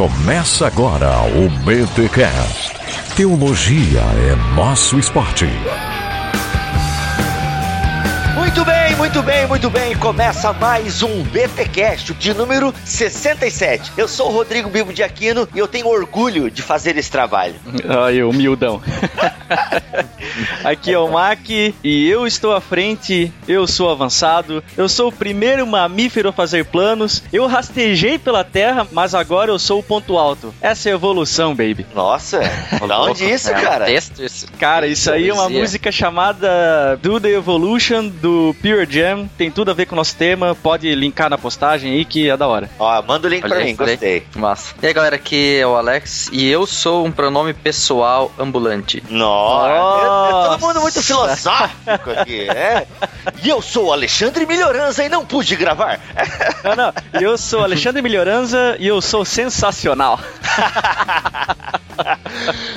Começa agora o BTCast. Teologia é nosso esporte. Muito bem, muito bem, muito bem. Começa mais um BTcast de número 67. Eu sou o Rodrigo Bibo de Aquino e eu tenho orgulho de fazer esse trabalho. Ai, humildão. Aqui é o Mac e eu estou à frente, eu sou avançado, eu sou o primeiro mamífero a fazer planos, eu rastejei pela Terra, mas agora eu sou o ponto alto. Essa é a evolução, baby. Nossa, da onde isso, cara? texto isso. Cara, isso aí é uma música chamada Do The Evolution, do Pure Jam. Tem tudo a ver com o nosso tema, pode linkar na postagem aí que é da hora. Ó, manda o link pra Olha aí, mim, gostei. Massa. E aí, galera, aqui é o Alex e eu sou um pronome pessoal ambulante. Nossa, Nossa. todo mundo muito filosófico aqui, é? E eu sou Alexandre Melhorança e não pude gravar. Não, não, eu sou Alexandre Melhoranza e eu sou sensacional.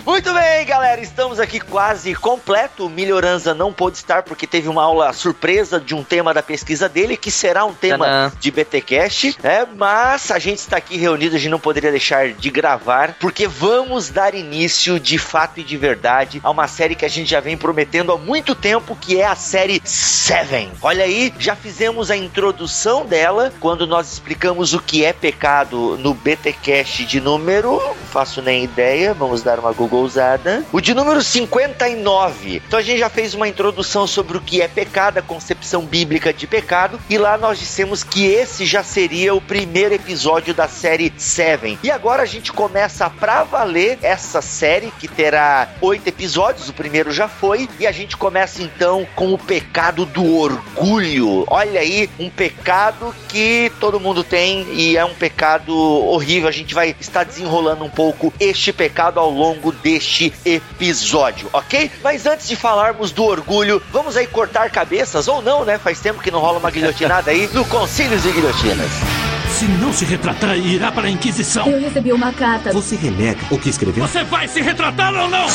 Muito bem, galera, estamos aqui quase completo. O Melhoranza não pôde estar porque teve uma aula surpresa de um tema da pesquisa dele, que será um tema Tadã. de BTcast, é, mas a gente está aqui reunido, a gente não poderia deixar de gravar, porque vamos dar início de fato e de verdade a uma série que a gente já vem prometendo há muito tempo, que é a série Seven. Olha aí, já fizemos a introdução dela quando nós explicamos o que é pecado no BTcast de número, faço nem ideia, vamos dar uma googleada. O de número 59. Então a gente já fez uma introdução sobre o que é pecado, a concepção bíblica de pecado, e lá nós dissemos que esse já seria o primeiro episódio da série Seven. E agora a gente começa pra valer essa série que terá oito episódios, o primeiro já foi, e a gente começa então com o pecado do orgulho. Olha aí, um pecado que todo mundo tem e é um pecado horrível. A gente vai estar desenrolando um pouco este pecado ao longo deste episódio, ok? Mas antes de falarmos do orgulho, vamos aí cortar cabeças ou não, né? Faz tempo que não rola uma guilhotinada aí no Concílios e Guilhotinas. Se não se retratar, irá para a Inquisição. Eu recebi uma carta. Você renega o que escreveu? Você vai se retratar ou não?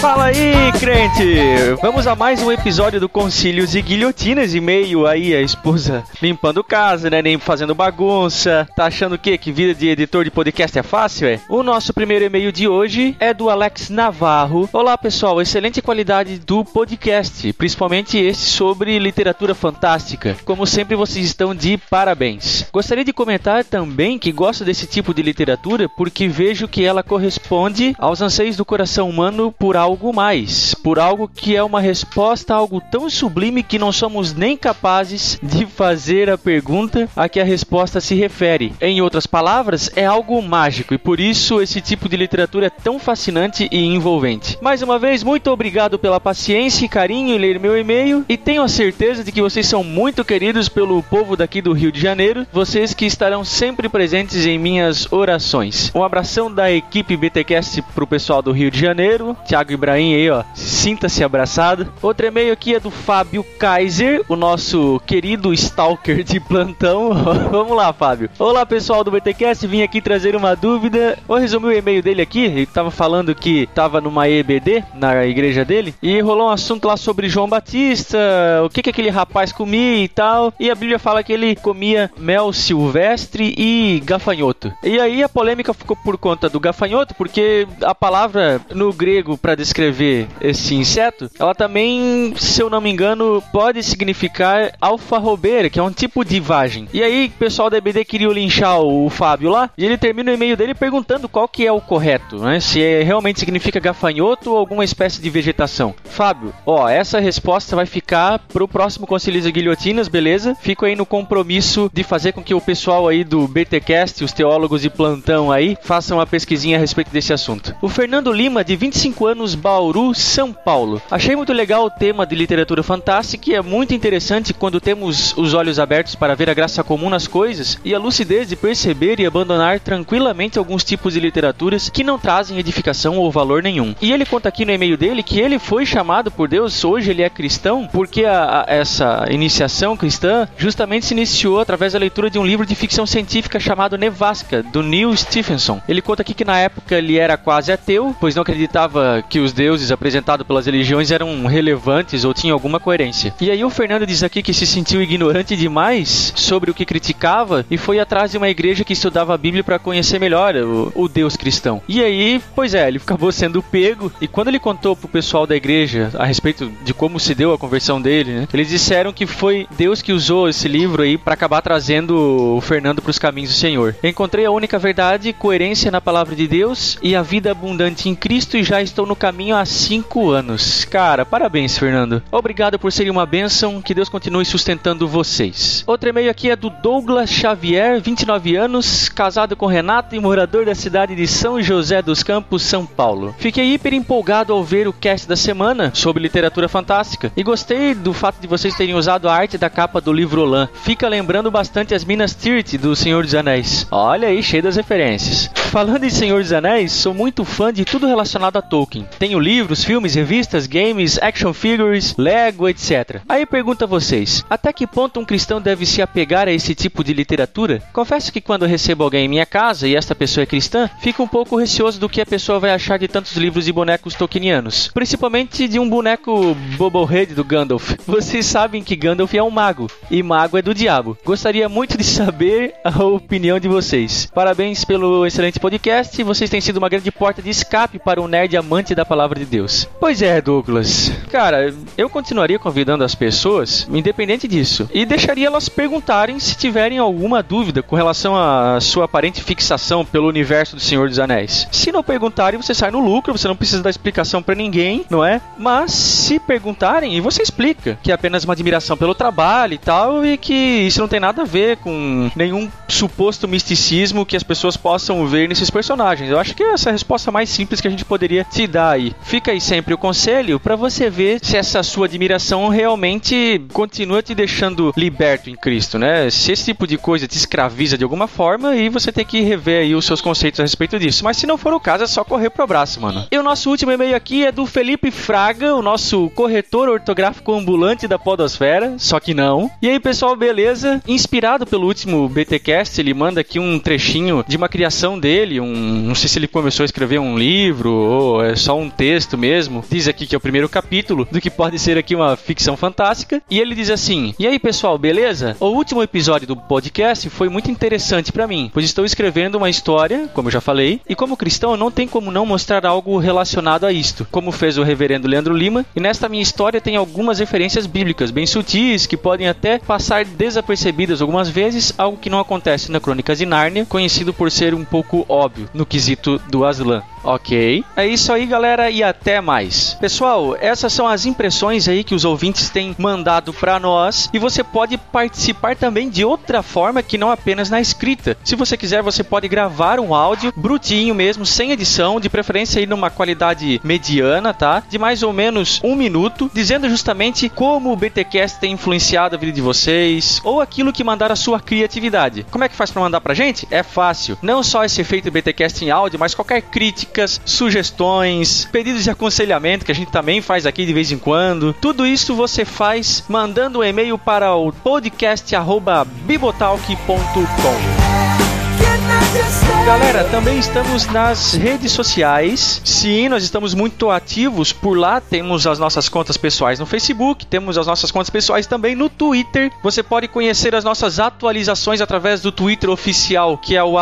Fala aí, crente! Vamos a mais um episódio do Concílios e Guilhotinas, e meio aí a esposa limpando casa, né? Nem fazendo bagunça. Tá achando o quê? Que vida de editor de podcast é fácil, é? O nosso primeiro e-mail de hoje é do Alex Navarro. Olá, pessoal. Excelente qualidade do podcast, principalmente esse sobre literatura fantástica. Como sempre, vocês estão de parabéns. Gostaria de comentar também que gosto desse tipo de literatura porque vejo que ela corresponde aos anseios do coração humano por algo mais, por algo que é uma resposta a algo tão sublime que não somos nem capazes de fazer a pergunta a que a resposta se refere. Em outras palavras, é algo mágico e por isso esse tipo de literatura é tão fascinante e envolvente. Mais uma vez, muito obrigado pela paciência e carinho em ler meu e-mail e tenho a certeza de que vocês são muito queridos pelo povo daqui do Rio de Janeiro, vocês que estarão sempre presentes em minhas orações. Um abração da equipe BTcast pro pessoal do Rio de Janeiro, Thiago Ibrahim aí, ó, sinta-se abraçado. Outro e-mail aqui é do Fábio Kaiser, o nosso querido stalker de plantão. Vamos lá, Fábio. Olá, pessoal do BTcast, vim aqui trazer uma dúvida. Vou resumir o e-mail dele aqui. Ele tava falando que tava numa EBD na igreja dele e rolou um assunto lá sobre João Batista, o que que aquele rapaz comia e tal. E a Bíblia fala que ele comia mel silvestre e gafanhoto. E aí a polêmica ficou por conta do gafanhoto, porque a palavra no grego para descrever esse inseto, ela também, se eu não me engano, pode significar alfarrobeira, que é um tipo de vagem. E aí, o pessoal da EBD queria linchar o Fábio lá, e ele termina o e-mail dele perguntando qual que é o correto, né? Se é, realmente significa gafanhoto ou alguma espécie de vegetação. Fábio, ó, essa resposta vai ficar pro próximo Concílios e Guilhotinas, beleza? Fico aí no compromisso de fazer com que o pessoal aí do BTcast, os teólogos de plantão aí, façam uma pesquisinha a respeito desse assunto. O Fernando Lima, de 25 anos, Bauru, São Paulo. Achei muito legal o tema de literatura fantástica e é muito interessante quando temos os olhos abertos para ver a graça comum nas coisas e a lucidez de perceber e abandonar tranquilamente alguns tipos de literaturas que não trazem edificação ou valor nenhum. E ele conta aqui no e-mail dele que ele foi chamado por Deus, hoje ele é cristão, porque a- a- essa iniciação cristã justamente se iniciou através da leitura de um livro de ficção científica chamado Nevasca, do Neil Stephenson. Ele conta aqui que na época ele era quase ateu, pois não acreditava que os os deuses apresentados pelas religiões eram relevantes ou tinham alguma coerência. E aí o Fernando diz aqui que se sentiu ignorante demais sobre o que criticava e foi atrás de uma igreja que estudava a Bíblia para conhecer melhor o, o, Deus cristão. E aí, pois é, ele acabou sendo pego e quando ele contou pro pessoal da igreja a respeito de como se deu a conversão dele, né, eles disseram que foi Deus que usou esse livro aí para acabar trazendo o Fernando para os caminhos do Senhor. Encontrei a única verdade, coerência na palavra de Deus e a vida abundante em Cristo e já estou no caminho há cinco anos. Cara, parabéns, Fernando. Obrigado por serem uma bênção. Que Deus continue sustentando vocês. Outro e-mail aqui é do Douglas Xavier, 29 anos, casado com Renato e morador da cidade de São José dos Campos, São Paulo. Fiquei hiper empolgado ao ver o cast da semana sobre literatura fantástica e gostei do fato de vocês terem usado a arte da capa do livro Olan. Fica lembrando bastante as Minas Tirith do Senhor dos Anéis. Olha aí, cheio das referências. Falando em Senhor dos Anéis, sou muito fã de tudo relacionado a Tolkien. Tenho livros, filmes, revistas, games, action figures, Lego, etc. Aí pergunto a vocês: até que ponto um cristão deve se apegar a esse tipo de literatura? Confesso que quando recebo alguém em minha casa e esta pessoa é cristã, fico um pouco receoso do que a pessoa vai achar de tantos livros e bonecos tolkienianos, principalmente de um boneco Bobblehead do Gandalf. Vocês sabem que Gandalf é um mago e mago é do diabo. Gostaria muito de saber a opinião de vocês. Parabéns pelo excelente podcast. Vocês têm sido uma grande porta de escape para um nerd amante da palavra de Deus. Pois é, Douglas. Cara, eu continuaria convidando as pessoas, independente disso, e deixaria elas perguntarem se tiverem alguma dúvida com relação à sua aparente fixação pelo universo do Senhor dos Anéis. Se não perguntarem, você sai no lucro, você não precisa dar explicação para ninguém, não é? Mas se perguntarem, e você explica que é apenas uma admiração pelo trabalho e tal, e que isso não tem nada a ver com nenhum suposto misticismo que as pessoas possam ver nesses personagens. Eu acho que essa é a resposta mais simples que a gente poderia te dar aí. Fica aí sempre o conselho para você ver se essa sua admiração realmente continua te deixando liberto em Cristo, né? Se esse tipo de coisa te escraviza de alguma forma, aí você tem que rever aí os seus conceitos a respeito disso. Mas se não for o caso, é só correr pro abraço, mano. E o nosso último e-mail aqui é do Felipe Fraga, o nosso corretor ortográfico ambulante da Podosfera, só que não. E aí, pessoal, beleza? Inspirado pelo último BTcast, ele manda aqui um trechinho de uma criação dele dele, um, não sei se ele começou a escrever um livro ou é só um texto mesmo. Diz aqui que é o primeiro capítulo do que pode ser aqui uma ficção fantástica. E ele diz assim: "E aí, pessoal, beleza? O último episódio do podcast foi muito interessante para mim, pois estou escrevendo uma história, como eu já falei, e como cristão não tem como não mostrar algo relacionado a isto, como fez o reverendo Leandro Lima. E nesta minha história tem algumas referências bíblicas bem sutis que podem até passar desapercebidas algumas vezes, algo que não acontece na Crônicas de Nárnia, conhecido por ser um pouco óbvio no quesito do Aslan. Ok. É isso aí, galera, e até mais. Pessoal, essas são as impressões aí que os ouvintes têm mandado para nós e você pode participar também de outra forma que não apenas na escrita. Se você quiser, você pode gravar um áudio brutinho mesmo, sem edição, de preferência aí numa qualidade mediana, tá? De mais ou menos um minuto, dizendo justamente como o BTcast tem influenciado a vida de vocês ou aquilo que mandar a sua criatividade. Como é que faz para mandar pra gente? É fácil. Não só esse efeito BTcast em áudio, mas qualquer críticas, sugestões, pedidos de aconselhamento que a gente também faz aqui de vez em quando. Tudo isso você faz mandando um e-mail para o podcast@bibotalk.com. Galera, também estamos nas redes sociais. Sim, nós estamos muito ativos por lá. Temos as nossas contas pessoais no Facebook, temos as nossas contas pessoais também no Twitter. Você pode conhecer as nossas atualizações através do Twitter oficial, que é o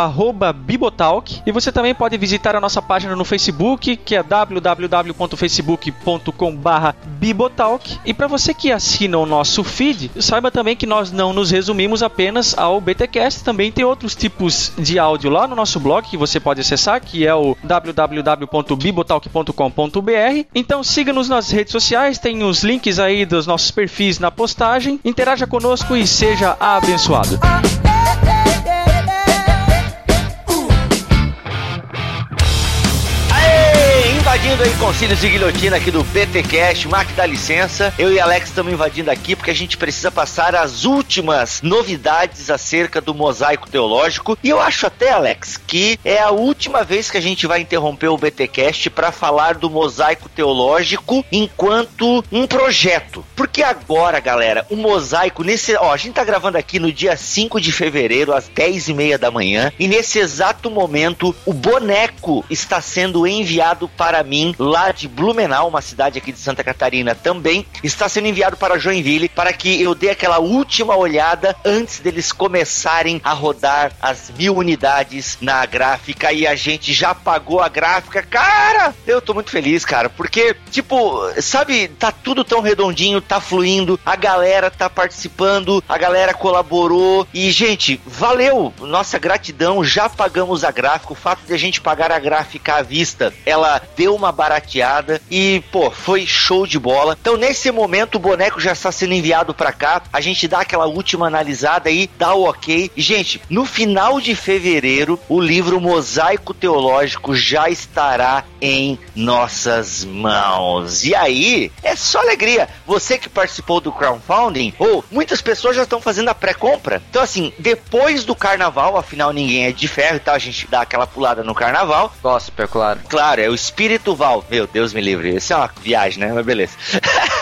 Bibotalk. E você também pode visitar a nossa página no Facebook, que é www.facebook.com/bibotalk. E para você que assina o nosso feed, saiba também que nós não nos resumimos apenas ao BTcast, também tem outros tipos de áudio lá no nosso nosso blog que você pode acessar, que é o www.bibotalk.com.br. Então siga-nos nas redes sociais, tem os links aí dos nossos perfis na postagem. Interaja conosco e seja abençoado. Invadindo aí concílios de guilhotina aqui do BTcast, Mac dá licença. Eu e Alex estamos invadindo aqui porque a gente precisa passar as últimas novidades acerca do mosaico teológico. E eu acho até, Alex, que é a última vez que a gente vai interromper o BTcast para falar do mosaico teológico enquanto um projeto. Porque agora, galera, o mosaico nesse, ó, a gente tá gravando aqui no dia 5 de fevereiro às 10 e meia da manhã e nesse exato momento o boneco está sendo enviado para mim Lá de Blumenau, uma cidade aqui de Santa Catarina também, está sendo enviado para Joinville para que eu dê aquela última olhada antes deles começarem a rodar as mil unidades na gráfica e a gente já pagou a gráfica. Cara, eu tô muito feliz, cara, porque, tipo, sabe, tá tudo tão redondinho, tá fluindo, a galera tá participando, a galera colaborou e, gente, valeu! Nossa gratidão, já pagamos a gráfica. O fato de a gente pagar a gráfica à vista, ela deu uma barateada e, pô, foi show de bola. Então, nesse momento, o boneco já está sendo enviado para cá. A gente dá aquela última analisada aí, dá o ok. E, gente, no final de fevereiro, o livro Mosaico Teológico já estará em nossas mãos. E aí, é só alegria. Você que participou do crowdfunding, ou muitas pessoas já estão fazendo a pré-compra. Então, assim, depois do carnaval, afinal ninguém é de ferro e tal, a gente dá aquela pulada no carnaval. Gospel, claro. Claro, é o espírito Val. Meu Deus me livre. Isso é uma viagem, né? Mas beleza.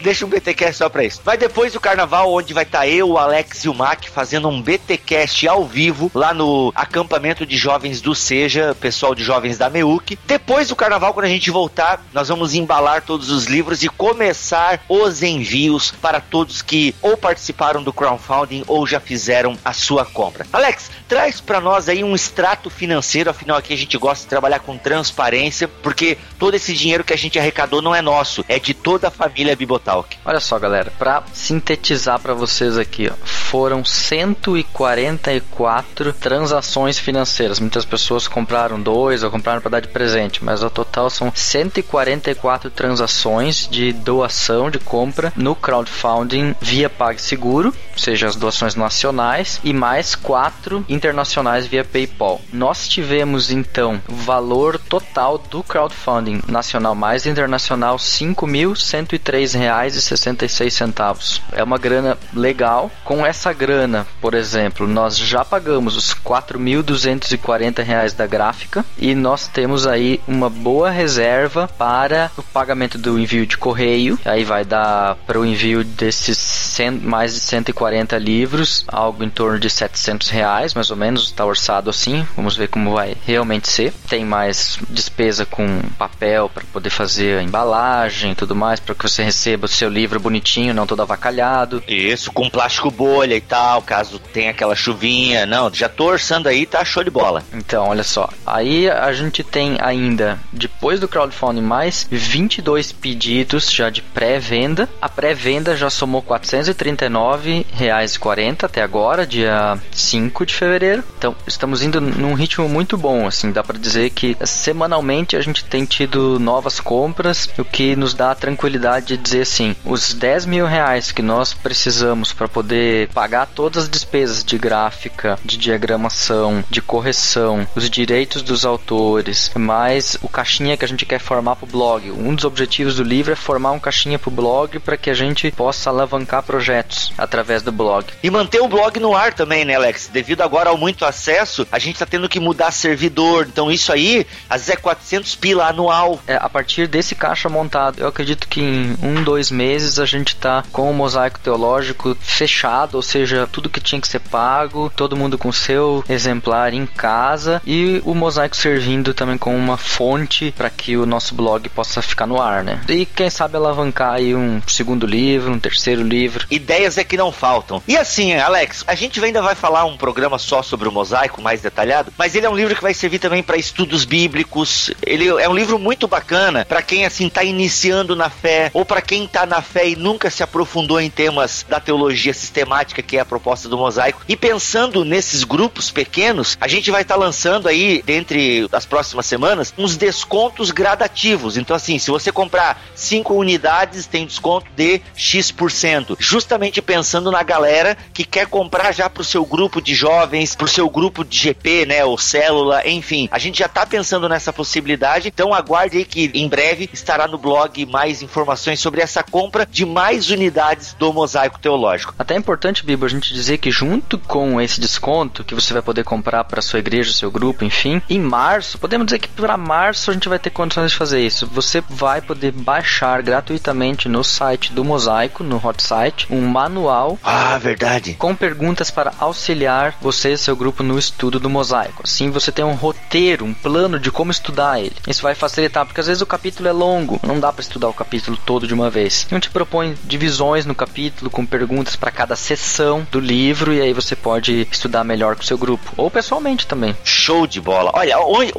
Deixa um BTcast só pra isso. Vai depois do carnaval, onde vai estar tá eu, o Alex e o Mac fazendo um BTcast ao vivo lá no acampamento de jovens do Seja, pessoal de jovens da Meuc. Depois do carnaval, quando a gente voltar, nós vamos embalar todos os livros e começar os envios para todos que ou participaram do crowdfunding ou já fizeram a sua compra. Alex, traz para nós aí um extrato financeiro, afinal aqui a gente gosta de trabalhar com transparência, porque todo esse dinheiro que a gente arrecadou não é nosso, é de toda a família Bibotalk. Olha só, galera, para sintetizar para vocês aqui, ó, foram 144 transações financeiras. Muitas pessoas compraram dois ou compraram para dar de presente, mas o total são 144 transações de doação, de compra no crowdfunding via PagSeguro, ou seja, as doações nacionais, e mais quatro internacionais via PayPal. Nós tivemos então o valor total do crowdfunding nacional mais internacional R$ 5.103 e 66 centavos. É uma grana legal. Com essa grana, por exemplo, nós já pagamos os 4.240 reais da gráfica e nós temos aí uma boa reserva para o pagamento do envio de correio. Aí vai dar para o envio desses 100, mais de 140 livros, algo em torno de 700 reais, mais ou menos, está orçado assim. Vamos ver como vai realmente ser. Tem mais despesa com papel para poder fazer a embalagem tudo mais, para que você receba o seu livro bonitinho, não todo avacalhado. Isso, com plástico bolha e tal, caso tenha aquela chuvinha. Não, já tô orçando aí, tá show de bola. Então, olha só. Aí a gente tem ainda, depois do crowdfunding, mais 22 pedidos já de pré-venda. A pré-venda já somou R$ 439,40 até agora, dia 5 de fevereiro. Então, estamos indo num ritmo muito bom, assim, dá para dizer que semanalmente a gente tem tido novas compras, o que nos dá a tranquilidade de dizer assim, os 10 mil reais que nós precisamos para poder pagar todas as despesas de gráfica, de diagramação, de correção, os direitos dos autores, mais o caixinha que a gente quer formar para o blog. Um dos objetivos do livro é formar um caixinha para o blog para que a gente possa alavancar projetos através do blog. E manter o blog no ar também, né, Alex? Devido agora ao muito acesso, a gente está tendo que mudar servidor. Então isso aí, às vezes é 400 pila anual. É, a partir desse caixa montado, eu acredito que em um, dois dois meses a gente tá com o mosaico teológico fechado, ou seja, tudo que tinha que ser pago, todo mundo com seu exemplar em casa e o mosaico servindo também como uma fonte para que o nosso blog possa ficar no ar, né? E quem sabe alavancar aí um segundo livro, um terceiro livro. Ideias é que não faltam. E assim, Alex, a gente ainda vai falar um programa só sobre o mosaico mais detalhado, mas ele é um livro que vai servir também para estudos bíblicos. Ele é um livro muito bacana para quem assim tá iniciando na fé ou para quem está na fé e nunca se aprofundou em temas da teologia sistemática, que é a proposta do mosaico, e pensando nesses grupos pequenos, a gente vai estar tá lançando aí, dentre as próximas semanas, uns descontos gradativos. Então, assim, se você comprar cinco unidades, tem desconto de X%. Justamente pensando na galera que quer comprar já para o seu grupo de jovens, para o seu grupo de GP, né, ou célula, enfim. A gente já está pensando nessa possibilidade, então aguarde aí que em breve estará no blog mais informações sobre essa essa compra de mais unidades do mosaico teológico. Até é importante, Bibo, a gente dizer que junto com esse desconto que você vai poder comprar para sua igreja, seu grupo, enfim, em março, podemos dizer que para março a gente vai ter condições de fazer isso. Você vai poder baixar gratuitamente no site do Mosaico, no hot site, um manual. Ah, verdade. Com perguntas para auxiliar você e seu grupo no estudo do Mosaico. Assim você tem um roteiro, um plano de como estudar ele. Isso vai facilitar, porque às vezes o capítulo é longo, não dá para estudar o capítulo todo de uma vez. Então te propõe divisões no capítulo com perguntas para cada sessão do livro e aí você pode estudar melhor com o seu grupo ou pessoalmente também. Show de bola. Olha,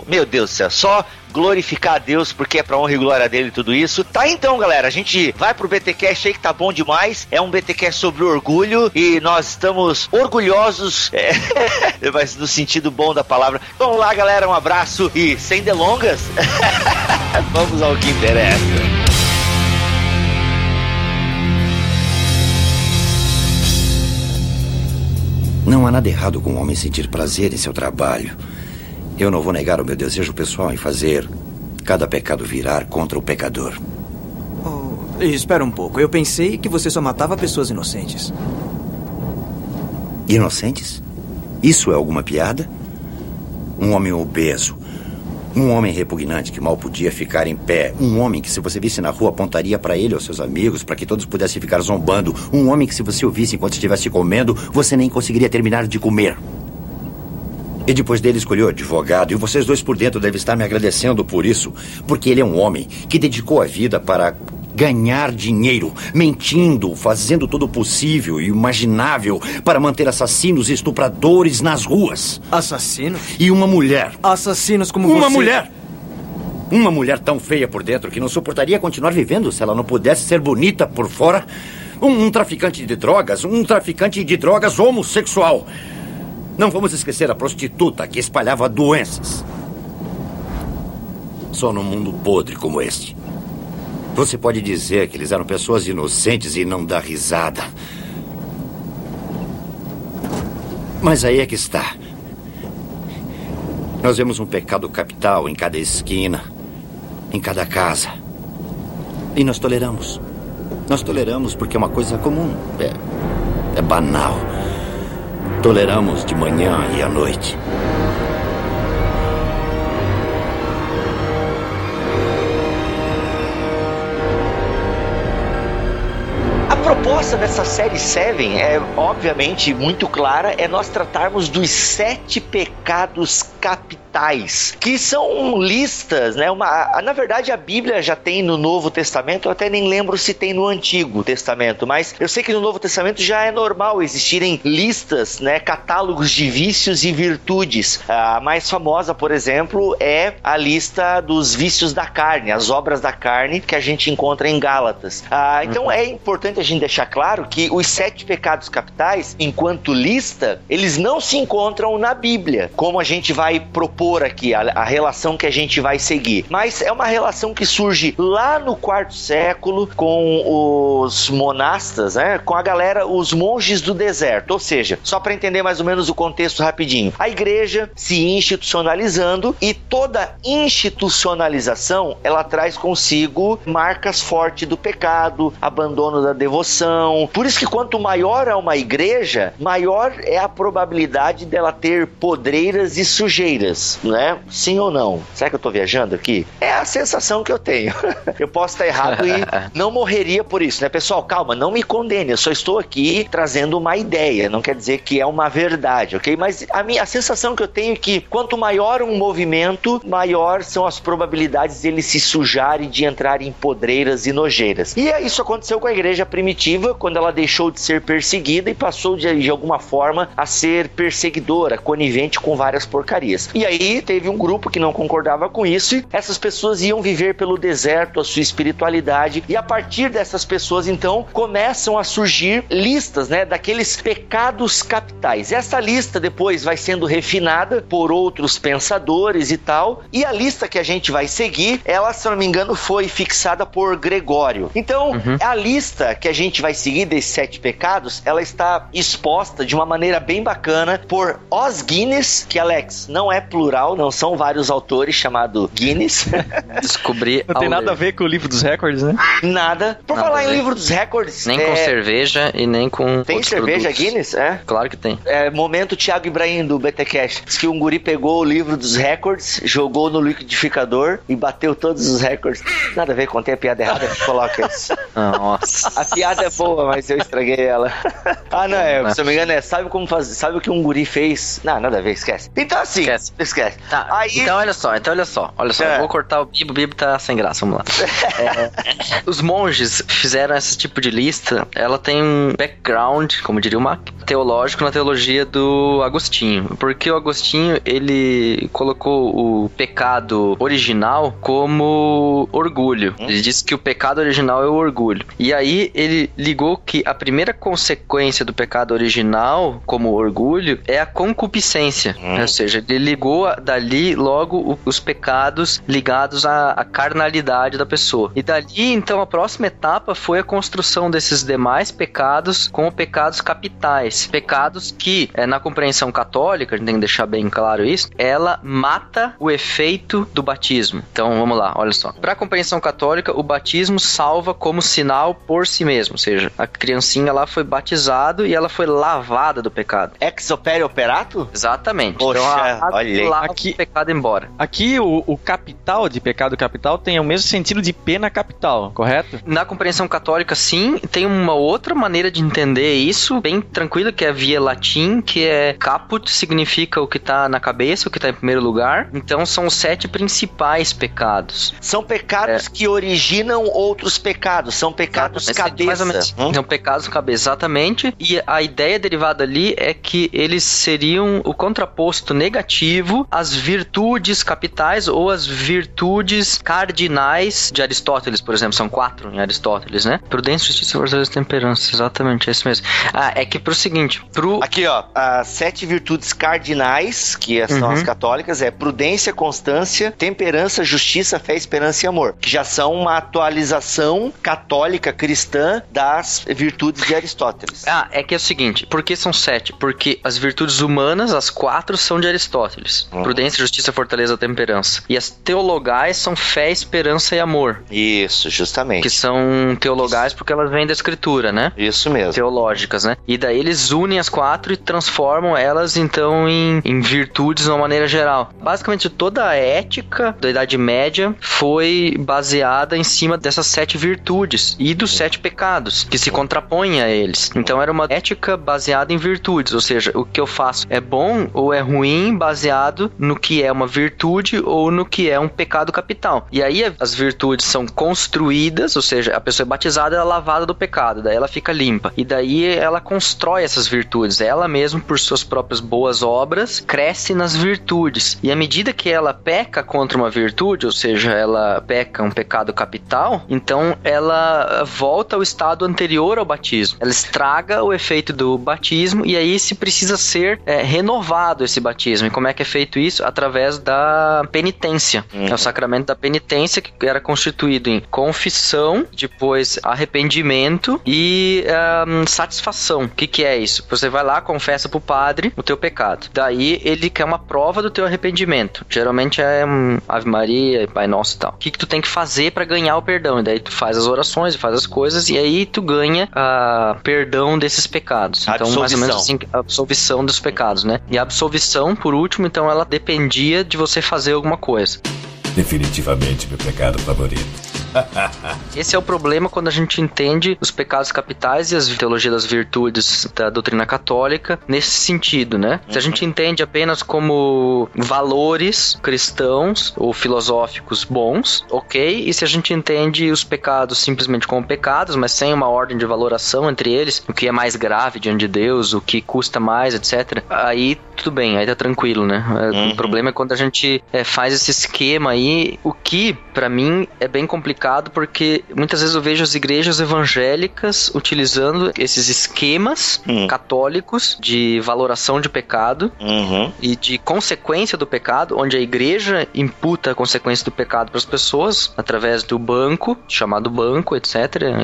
meu Deus do céu, só glorificar a Deus, porque é pra honra e glória dele tudo isso. Tá então, galera, a gente vai pro BTcast aí que tá bom demais. É um BTcast sobre orgulho e nós estamos orgulhosos, é, mas no sentido bom da palavra. Vamos lá, galera, um abraço e sem delongas, vamos ao que interessa. Não há nada errado com o homem sentir prazer em seu trabalho. Eu não vou negar o meu desejo pessoal em fazer cada pecado virar contra o pecador. Oh, espera um pouco. Eu pensei que você só matava pessoas inocentes. Inocentes? Isso é alguma piada? Um homem obeso. Um homem repugnante que mal podia ficar em pé. Um homem que, se você visse na rua, apontaria para ele ou seus amigos para que todos pudessem ficar zombando. Um homem que, se você o visse enquanto estivesse comendo, você nem conseguiria terminar de comer. E depois dele escolheu advogado, e vocês dois por dentro devem estar me agradecendo por isso, porque ele é um homem que dedicou a vida para ganhar dinheiro, mentindo, fazendo todo o possível e imaginável para manter assassinos e estupradores nas ruas. Assassinos? E uma mulher. Assassinos como uma você. mulher! Uma mulher tão feia por dentro que não suportaria continuar vivendo se ela não pudesse ser bonita por fora. Um, um traficante de drogas, um traficante de drogas homossexual. Não vamos esquecer a prostituta que espalhava doenças. Só num mundo podre como este. Você pode dizer que eles eram pessoas inocentes e não dar risada. Mas aí é que está. Nós vemos um pecado capital em cada esquina, em cada casa. E nós toleramos. Nós toleramos porque é uma coisa comum. É, é banal. Toleramos de manhã e à noite. Proposta dessa série Seven é obviamente muito clara, é nós tratarmos dos sete pecados capitais, que são listas, né? Uma, na verdade a Bíblia já tem no Novo Testamento, eu até nem lembro se tem no Antigo Testamento, mas eu sei que no Novo Testamento já é normal existirem listas, né? Catálogos de vícios e virtudes. A mais famosa, por exemplo, é a lista dos vícios da carne, as obras da carne que a gente encontra em Gálatas. Ah, então é importante a gente deixar claro que os sete pecados capitais, enquanto lista, eles não se encontram na Bíblia, como a gente vai propor aqui, a, a relação que a gente vai seguir. Mas é uma relação que surge lá no quarto século com os monastas, né? Com a galera, os monges do deserto. Ou seja, só para entender mais ou menos o contexto rapidinho, a igreja se institucionalizando e toda institucionalização ela traz consigo marcas fortes do pecado, abandono da devoção. Por isso que quanto maior é uma igreja, maior é a probabilidade dela ter podreiras e sujeiras, né? Sim ou não? Será que eu tô viajando aqui? É a sensação que eu tenho. eu posso estar errado e não morreria por isso, né? Pessoal, calma, não me condene, eu só estou aqui trazendo uma ideia, não quer dizer que é uma verdade, ok? Mas a minha a sensação que eu tenho é que quanto maior um movimento, maior são as probabilidades dele se sujar e de entrar em podreiras e nojeiras. E isso aconteceu com a igreja primitiva, quando ela deixou de ser perseguida e passou de, de alguma forma a ser perseguidora, conivente com várias porcarias. E aí teve um grupo que não concordava com isso e essas pessoas iam viver pelo deserto a sua espiritualidade e a partir dessas pessoas então começam a surgir listas, né, daqueles pecados capitais. Essa lista depois vai sendo refinada por outros pensadores e tal, e a lista que a gente vai seguir, ela, se não me engano, foi fixada por Gregório. Então, a lista que a gente gente vai seguir desses sete pecados, ela está exposta de uma maneira bem bacana por Os Guinness, que Alex não é plural, não são vários autores chamado Guinness. Descobri. Não tem ao nada ler. a ver com o livro dos recordes, né? Nada. Por Nada falar em livro dos recordes. Nem é, com cerveja e nem com. Tem cerveja produtos. Guinness? É. Claro que tem. É, momento Thiago Ibrahim do BT Cash. Diz que um guri pegou o livro dos recordes, jogou no liquidificador e bateu todos os recordes. Nada a ver, contei a piada errada, coloca isso. Nossa. A piada é boa, mas eu estraguei ela. ah, não, é, se eu não me engano, é sabe como fazer, sabe o que um guri fez? Não, nada a ver, esquece. Então assim, Esquece. esquece. Tá, Aí, então olha só, então olha só, olha só, É. eu vou cortar o Bibo, o Bibo tá sem graça, vamos lá. É, os monges fizeram esse tipo de lista, ela tem um background, como diria o Mac, teológico na teologia do Agostinho, porque o Agostinho, ele colocou o pecado original como orgulho, ele disse que o pecado original é o orgulho, e aí ele ligou que a primeira consequência do pecado original, como orgulho, é a concupiscência, ou seja, ele ligou dali logo os pecados ligados à, à carnalidade da pessoa. E dali, então, a próxima etapa foi a construção desses demais pecados como pecados capitais. Pecados que, eh, na compreensão católica, a gente tem que deixar bem claro isso, ela mata o efeito do batismo. Então, vamos lá, olha só. Para a compreensão católica, o batismo salva como sinal por si mesmo, ou seja, a criancinha lá foi batizado e ela foi lavada do pecado. ex opere operato? Exatamente. Poxa, então, a água olha Aqui- o pecado embora. Aqui o, o capital de pecado capital tem o mesmo sentido de pena capital, correto? Na compreensão católica, sim, tem uma outra maneira de entender isso, bem tranquila, que é via latim, que é caput, significa o que tá na cabeça, o que tá em primeiro lugar. Então são os sete principais pecados. São pecados que originam outros pecados, são pecados Mas é mais cabeça. Hum? São pecados cabeça, exatamente. E a ideia derivada ali é que eles seriam o contraposto negativo às virtudes capitais ou às virtudes cardinais de Aristóteles, por exemplo. São quatro em Aristóteles, né? Prudência, justiça, fortaleza e temperança. Exatamente, é isso mesmo. Ah, é que pro seguinte, pro. Aqui, ó, as sete virtudes cardinais, que são Uhum. as católicas, é prudência, constância, temperança, justiça, fé, esperança e amor, que já são uma atualização católica cristã das virtudes de Aristóteles. Ah, é que é o seguinte, por que são sete? Porque as virtudes humanas, as quatro, são de Aristóteles. Uhum. Prudência, justiça, fortaleza, temperança. E as teologais são fé, esperança e amor. Isso, justamente. Que são teologais porque elas vêm da escritura, né? Isso mesmo. Teológicas, né? E daí eles unem as quatro e transformam elas, então, em, em virtudes de uma maneira geral. Basicamente, toda a ética da Idade Média foi baseada em cima dessas sete virtudes e dos sete pecados, que se contrapõem a eles. Então, era uma ética baseada em virtudes, ou seja, o que eu faço é bom ou é ruim baseado no que é uma virtude ou no que é um pecado capital. E aí as virtudes são construídas, ou seja, a pessoa é batizada, ela é lavada do pecado, daí ela fica limpa. E daí ela constrói essas virtudes. Ela mesma, por suas próprias boas obras, cresce nas virtudes. E à medida que ela peca contra uma virtude, ou seja, ela peca um pecado capital, então ela volta ao estado anterior ao batismo. Ela estraga o efeito do batismo e aí se precisa ser é, renovado esse batismo. E como é que é feito isso? Através da penitência. É o sacramento da penitência que era constituído em confissão, depois arrependimento e ahn, satisfação. O que, que é isso? Você vai lá, confessa pro padre o teu pecado. Daí ele quer uma prova do teu arrependimento. Geralmente é um Ave Maria, Pai Nosso e tal. O que, que tu tem que fazer para ganhar o perdão? E daí tu faz as orações, faz as coisas e aí tu ganha a perdão desses pecados. Então, mais ou menos absolvição. assim, a absolvição dos pecados, né? E a absolvição, por último, então ela dependia de você fazer alguma coisa. Definitivamente meu pecado favorito. Esse é o problema quando a gente entende os pecados capitais e as teologia das virtudes da doutrina católica nesse sentido, né? Se a gente entende apenas como valores cristãos ou filosóficos bons, ok? E se a gente entende os pecados simplesmente como pecados, mas sem uma ordem de valoração entre eles, o que é mais grave diante de Deus, o que custa mais, etc. Aí tudo bem, aí tá tranquilo, né? É, Uhum. O problema é quando a gente é, faz esse esquema aí, o que, pra mim, é bem complicado complicado porque muitas vezes eu vejo as igrejas evangélicas utilizando esses esquemas Hum. católicos de valoração de pecado Uhum. e de consequência do pecado, onde a igreja imputa a consequência do pecado para as pessoas através do banco, chamado banco, etc.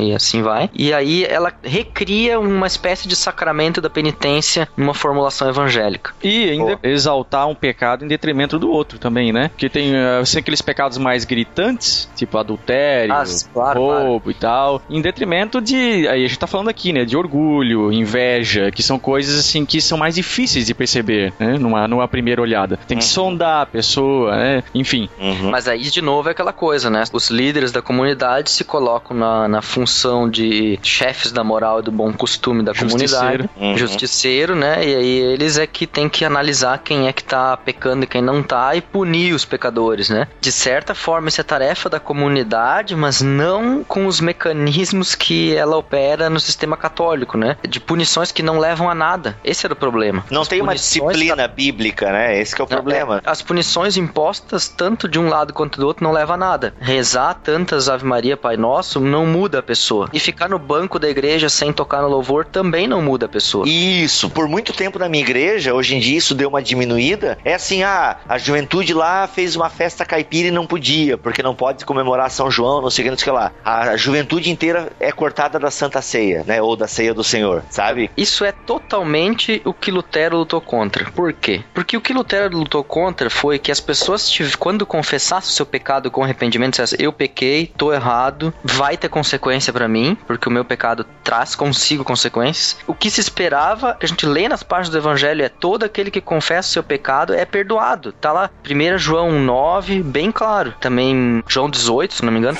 E assim vai. E aí ela recria uma espécie de sacramento da penitência numa formulação evangélica. E ainda exaltar um pecado em detrimento do outro também, né? Porque tem eh, assim, aqueles pecados mais gritantes, tipo adultério, Ah, claro, roubo e tal, em detrimento de. Aí a gente tá falando aqui, né? De orgulho, inveja, que são coisas assim que são mais difíceis de perceber, né? Numa, numa primeira olhada. Tem que sondar a pessoa, né? Enfim. Uhum. Mas aí, de novo, é aquela coisa, né? Os líderes da comunidade se colocam na, na função de chefes da moral e do bom costume da Justiceiro. comunidade. Uhum. Justiceiro, né? E aí eles é que tem que analisar quem é que tá pecando e quem não tá e punir os pecadores, né? De certa forma, isso é tarefa da comunidade, mas não com os mecanismos que ela opera no sistema católico, né? De punições que não levam a nada. Esse era o problema. Não As tem uma disciplina bíblica, né? Esse que é o não, problema. é, as punições impostas, tanto de um lado quanto do outro, não leva a nada. Rezar tantas Ave Maria, Pai Nosso, não muda a pessoa. E ficar no banco da igreja sem tocar no louvor também não muda a pessoa. Isso, por muito tempo na minha igreja, hoje em dia isso deu uma diminuída. É assim, ah, a juventude lá fez uma festa caipira e não podia, porque não pode comemorar São João, não sei o que, não sei o que lá. A juventude inteira é cortada da Santa Ceia, né? Ou da Ceia do Senhor, sabe? Isso é totalmente o que Lutero lutou contra. Por quê? Porque o que Lutero lutou contra foi que as pessoas, quando confessassem o seu pecado com arrependimento, dissessem, eu pequei, tô errado, vai ter consequência pra mim, porque o meu pecado traz consigo consequências. O que se esperava, que a gente lê nas páginas do evangelho, é todo aquele que confessa o seu pecado é perdoado. Tá lá, 1 João 9, bem claro. Também João 18, se não me engano.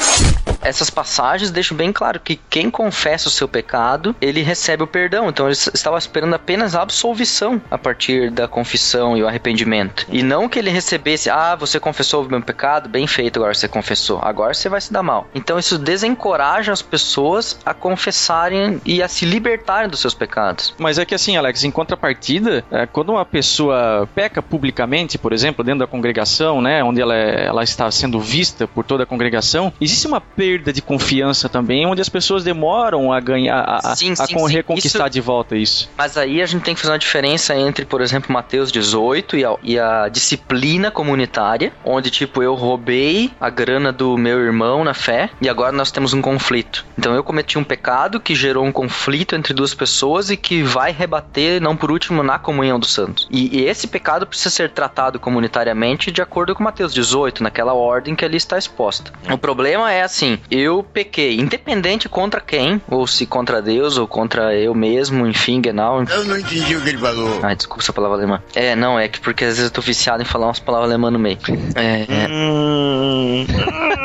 Essas passagens deixam bem claro que quem confessa o seu pecado, ele recebe o perdão. Então eles estavam esperando apenas a absolvição a partir da confissão e o arrependimento. E não que ele recebesse, ah, você confessou o meu pecado, bem feito, agora você confessou. Agora você vai se dar mal. Então isso desencoraja as pessoas a confessarem e a se libertarem dos seus pecados. Mas é que assim, Alex, em contrapartida, é, quando uma pessoa peca publicamente, por exemplo, dentro da congregação, né, onde ela, é- ela está sendo vista por toda a congregação, existe uma perda de confiança também, onde as pessoas demoram a ganhar, a, a- Sim, a sim, sim. reconquistar Isso- de volta isso. Mas aí a gente tem que fazer uma diferença entre, por exemplo, Mateus 18 e a, e a disciplina comunitária, onde, tipo, eu roubei a grana do meu irmão na fé e agora nós temos um conflito. Então eu cometi um pecado que gerou um conflito entre duas pessoas e que vai rebater, não por último, na comunhão dos santos. E, e esse pecado precisa ser tratado comunitariamente de acordo com Mateus 18, naquela ordem que ali está exposta. O problema é assim, eu pequei, independente contra quem, ou se contra Deus, ou contra eu mesmo, enfim, genau, Eu não entendi o que ele falou. Ai, desculpa essa palavra alemã. É, não, é que porque às vezes eu tô viciado em falar umas palavras alemãs no meio. É, é, Hum. é,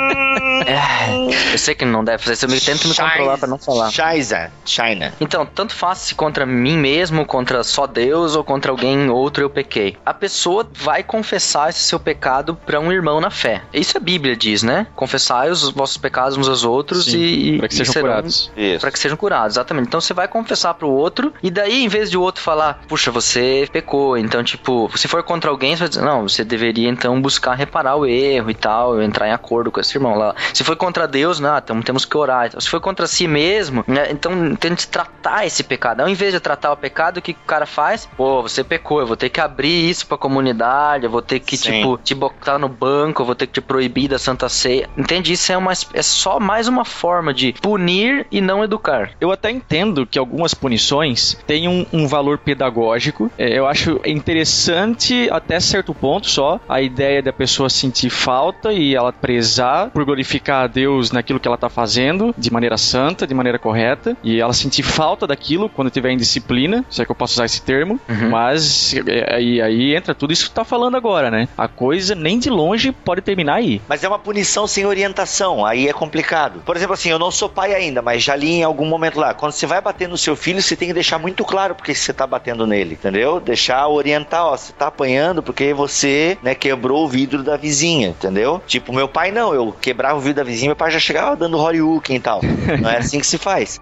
eu sei que não deve fazer isso, eu me- tento me controlar pra não falar. China. China. Então, tanto faz se contra mim mesmo, contra só Deus ou contra alguém outro eu pequei. A pessoa vai confessar esse seu pecado pra um irmão na fé. Isso a Bíblia diz, né? Confessai os vossos pecados uns aos outros Sim, e, para que e sejam serão- curados. Isso. Pra que sejam curados, exatamente. Então você vai confessar pro outro, e daí, em vez de o outro falar, puxa, você pecou, então, tipo, se for contra alguém, você vai dizer, não, você deveria então buscar reparar o erro e tal, entrar em acordo com esse irmão lá. Se foi contra Deus, não, então temos que orar. Então, se foi contra si mesmo, né, então tente tratar esse pecado. Ao invés de tratar o pecado, o que o cara faz? Pô, você pecou, eu vou ter que abrir isso pra comunidade, eu vou ter que, Sim. tipo, te botar no banco, eu vou ter que te proibir da Santa Ceia. Entende? Isso é, uma, é só mais uma forma de punir e não educar. Eu até entendo que algumas punições têm um, um valor pedagógico. É, eu acho interessante até certo ponto só a ideia da pessoa sentir falta e ela prezar por glorificar a Deus naquilo que ela tá fazendo de maneira santa, de maneira correta, e ela sentir falta daquilo quando tiver em disciplina, se é que eu posso usar esse termo, Uhum. mas é, aí, aí entra tudo isso que tá falando agora, né? A coisa nem de longe pode terminar aí. Mas é uma punição sem orientação, aí é complicado. Por exemplo, assim, eu não sou pai ainda, mas já li em algum momento lá. Quando você vai bater no seu filho, você tem que deixar muito claro porque você tá batendo nele, entendeu? Deixar orientar, ó, você tá apanhando porque você, né, quebrou o vidro da vizinha, entendeu? Tipo, meu pai não, eu quebrava o vidro da vizinha, meu pai já chegava dando Horyuken e tal. Não é assim que se faz.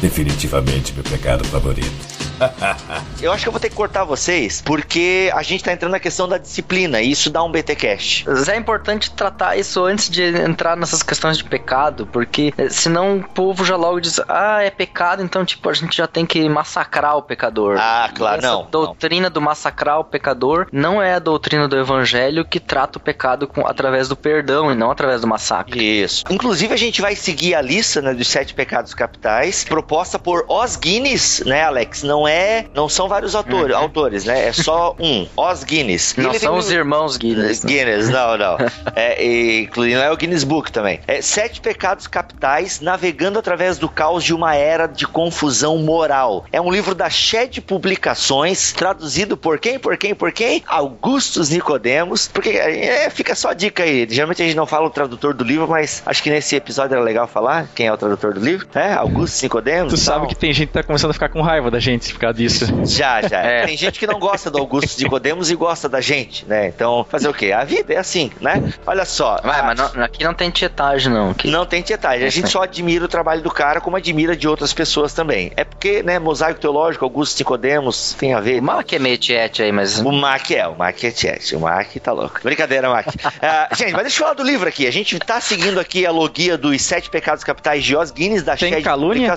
Definitivamente meu pecado favorito. Eu acho que eu vou ter que cortar vocês, porque a gente tá entrando na questão da disciplina, e isso dá um BTcast. Mas é importante tratar isso antes de entrar nessas questões de pecado, porque eh, senão o povo já logo diz, ah, é pecado, então tipo, a gente já tem que massacrar o pecador. Ah, claro, essa não, doutrina do massacrar o pecador não é a doutrina do evangelho que trata o pecado com, através do perdão e não através do massacre. Isso. Inclusive, a gente vai seguir a lista né, dos sete pecados capitais, proposta por Os Guinness, né, Alex? Não é. Não são vários autores, autores né? É só um. Os Guinness. Não ele são tem os irmãos Guinness. né? Guinness, não, não. É, e, incluindo é o Guinness Book também. É, sete pecados capitais navegando através do caos de uma era de confusão moral. É um livro da Shed Publicações, traduzido por quem? Por quem? Por quem? Augustus Nicodemos. Porque é, fica só a dica aí. Geralmente a gente não fala o tradutor do livro, mas acho que nesse episódio era legal falar quem é o tradutor do livro. É, Augustus Nicodemos. Tu sabe que tem gente que tá começando a ficar com raiva da gente por causa disso. Já, já. É. Tem gente que não gosta do Augusto Nicodemos e gosta da gente, né? Então, fazer o quê? A vida é assim, né? Olha só. Vai, a- mas não- aqui não tem tietagem, não. Aqui Não tem tietagem. A gente só admira o trabalho do cara como admira de outras pessoas também. É porque, né, mosaico teológico, Augusto Nicodemos, tem a ver. O que é meio tiete aí, mas. O Mac é, o Mac é chat, o Mac tá louco. Brincadeira, Mac. Ah, gente, mas deixa eu falar do livro aqui. A gente tá seguindo aqui a logia dos Sete Pecados Capitais de Os Guinness, da Tem calúnia?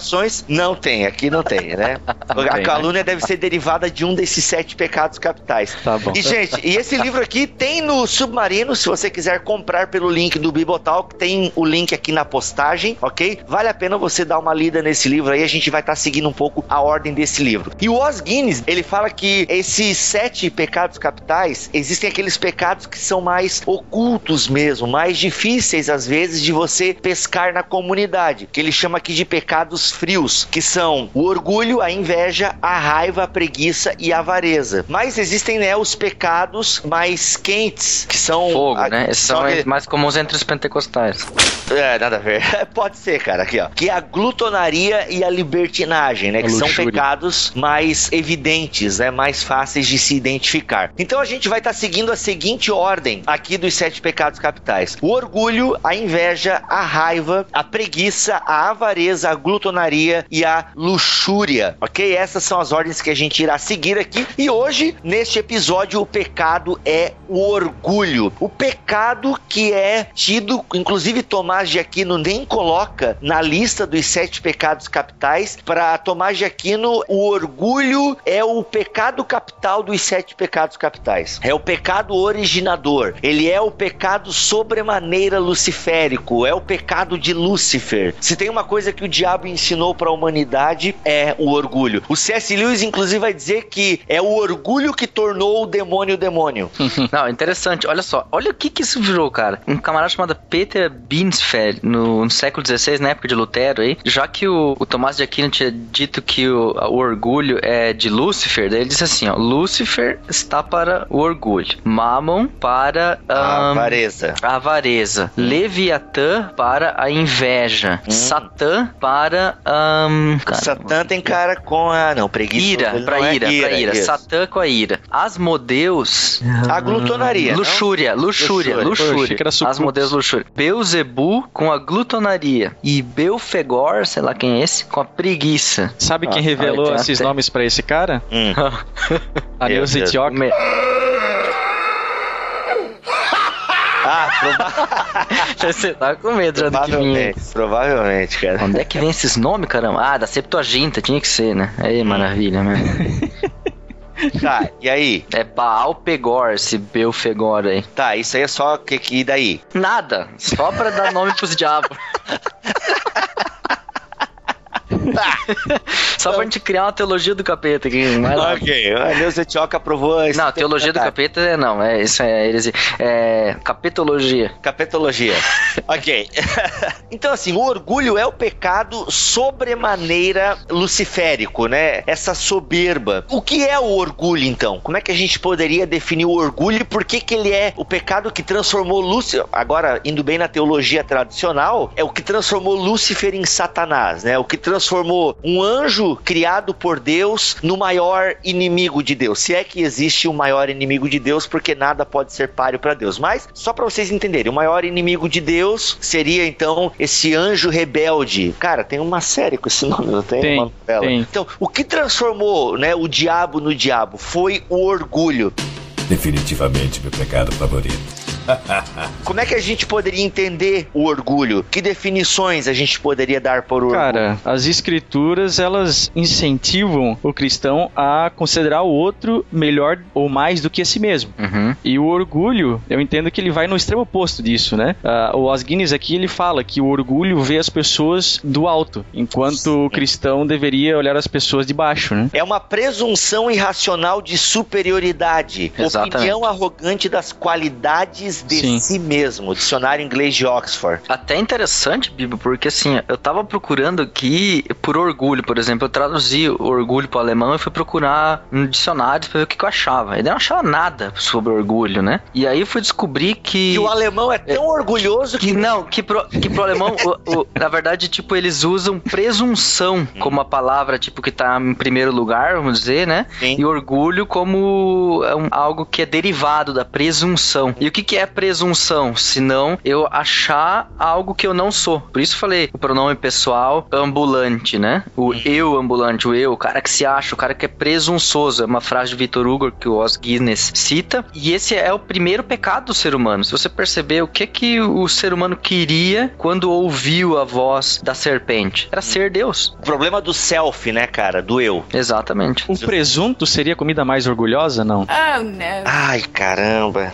Não tem, aqui não tem, né? Não tem, né? Calúnia deve ser derivada de um desses sete pecados capitais. Tá bom. E, gente, e esse livro aqui tem no Submarino, se você quiser comprar pelo link do Bibotalk, tem o link aqui na postagem, ok? Vale a pena você dar uma lida nesse livro aí, a gente vai estar seguindo um pouco a ordem desse livro. E o Os Guinness, ele fala que esses sete pecados capitais, existem aqueles pecados que são mais ocultos mesmo, mais difíceis às vezes de você pescar na comunidade, que ele chama aqui de pecados frios, que são o orgulho, a inveja, a raiva, a preguiça e a avareza. Mas existem, né, os pecados mais quentes, que são Fogo, a- né? Esses são que- mais comuns entre os pentecostais. é, nada a ver. Pode ser, cara, aqui, ó. Que é a glutonaria e a libertinagem, né? A que são luxúria. pecados mais evidentes, né? Mais fáceis de se identificar. Então a gente vai estar seguindo a seguinte ordem aqui dos sete pecados capitais: o orgulho, a inveja, a raiva, a preguiça, a avareza, a glutonaria e a luxúria. Ok? Essas são as ordens que a gente irá seguir aqui. E hoje, neste episódio, o pecado é o orgulho. O pecado que é tido, inclusive Tomás de Aquino nem coloca na lista dos sete pecados capitais. Para Tomás de Aquino, o orgulho é o pecado capital dos sete pecados capitais. É o pecado originador. Ele é o pecado sobremaneira luciférico. É o pecado de Lúcifer. Se tem uma coisa que o diabo ensinou para a humanidade é o orgulho. O C.S. Lewis, inclusive, vai dizer que é o orgulho que tornou o demônio o demônio. Não, interessante. Olha só. Olha o que que isso virou, cara. Um camarada chamado Peter Binsfeld, no, no século XVI, na época de Lutero aí, já que o, o Tomás de Aquino tinha dito que o, o orgulho é de Lúcifer, daí ele disse assim, ó, Lúcifer está para o orgulho, Mammon para A ahn, avareza. a avareza, Leviatã para a inveja, Satã para ahn, cara, Satã tem cara com a. Não, preguiça. ira, ele pra não é ira, pra ira, isso. Satã com a ira. Asmodeus A glutonaria. não? Luxúria, luxúria, Luxúria. Luxúria. que era sucux. Asmodeus luxúria. Beuzebu com a glutonaria. E Belfegor, sei lá quem é esse, com a preguiça. Sabe quem Ah, revelou olha, tem esses até- nomes pra esse cara? Hum. A Meu Neuza Deus. Etioca. Me- Ah, prova- Você tá com medo já do que vinha. provavelmente. Provavelmente, cara. Onde é que vem esses nomes, caramba? Ah, da Septuaginta, tinha que ser, né? Aí, maravilha, né? Tá, e aí? É Baal Pegor, esse Belfegor aí. Tá, isso aí é só que, que e daí? Nada, só pra dar nome pros diabos. Só pra gente criar uma teologia do capeta aqui. Lá. Ok, a Neuza Etioca aprovou esse Não, teologia do capeta é não, é isso é heresia. É capetologia. Capetologia. ok. então, assim, o orgulho é o pecado sobremaneira luciférico, né? Essa soberba. O que é o orgulho, então? Como é que a gente poderia definir o orgulho e por que, que ele é o pecado que transformou Lúcifer? Agora, indo bem na teologia tradicional, é o que transformou Lúcifer em Satanás, né? O que transformou transformou um anjo criado por Deus no maior inimigo de Deus. Se é que existe o um maior inimigo de Deus, porque nada pode ser páreo para Deus. Mas, só para vocês entenderem, o maior inimigo de Deus seria então esse anjo rebelde. Cara, tem uma série com esse nome, não tem? Tem, uma novela. tem. Então, o que transformou né, o diabo no diabo foi o orgulho. Definitivamente meu pecado favorito. Como é que a gente poderia entender o orgulho? Que definições a gente poderia dar por orgulho? Cara, as escrituras elas incentivam o cristão a considerar o outro melhor ou mais do que a si mesmo. Uhum. E o orgulho, eu entendo que ele vai no extremo oposto disso, né? Ah, o Os Guinness aqui ele fala que o orgulho vê as pessoas do alto, enquanto o cristão deveria olhar as pessoas de baixo, né? É uma presunção irracional de superioridade. Exatamente. Opinião arrogante das qualidades de Sim. si mesmo. Dicionário inglês de Oxford. Até interessante, Bibo, porque assim, eu tava procurando aqui por orgulho, por exemplo, eu traduzi o orgulho pro alemão e fui procurar no dicionário pra ver o que, que eu achava. E não achava nada sobre orgulho, né? E aí fui descobrir que. E o alemão é tão orgulhoso que. Que não, que pro, que pro alemão, o- o- na verdade, tipo, eles usam presunção como a palavra, tipo, que tá em primeiro lugar, vamos dizer, né? Sim. E orgulho como é algo que é derivado da presunção. E o que, que é presunção? Senão eu achar algo que eu não sou. Por isso falei o pronome pessoal ambulante, né? O eu ambulante, o eu, o cara que se acha, o cara que é presunçoso. É uma frase de Victor Hugo que o Os Guinness cita. E esse é o primeiro pecado do ser humano. Se você perceber o que que o ser humano queria quando ouviu a voz da serpente, era ser Deus. O problema do self, né, cara? Do eu. Exatamente. O presunto seria a comida mais orgulhosa, não? Oh, no. Ai, caramba.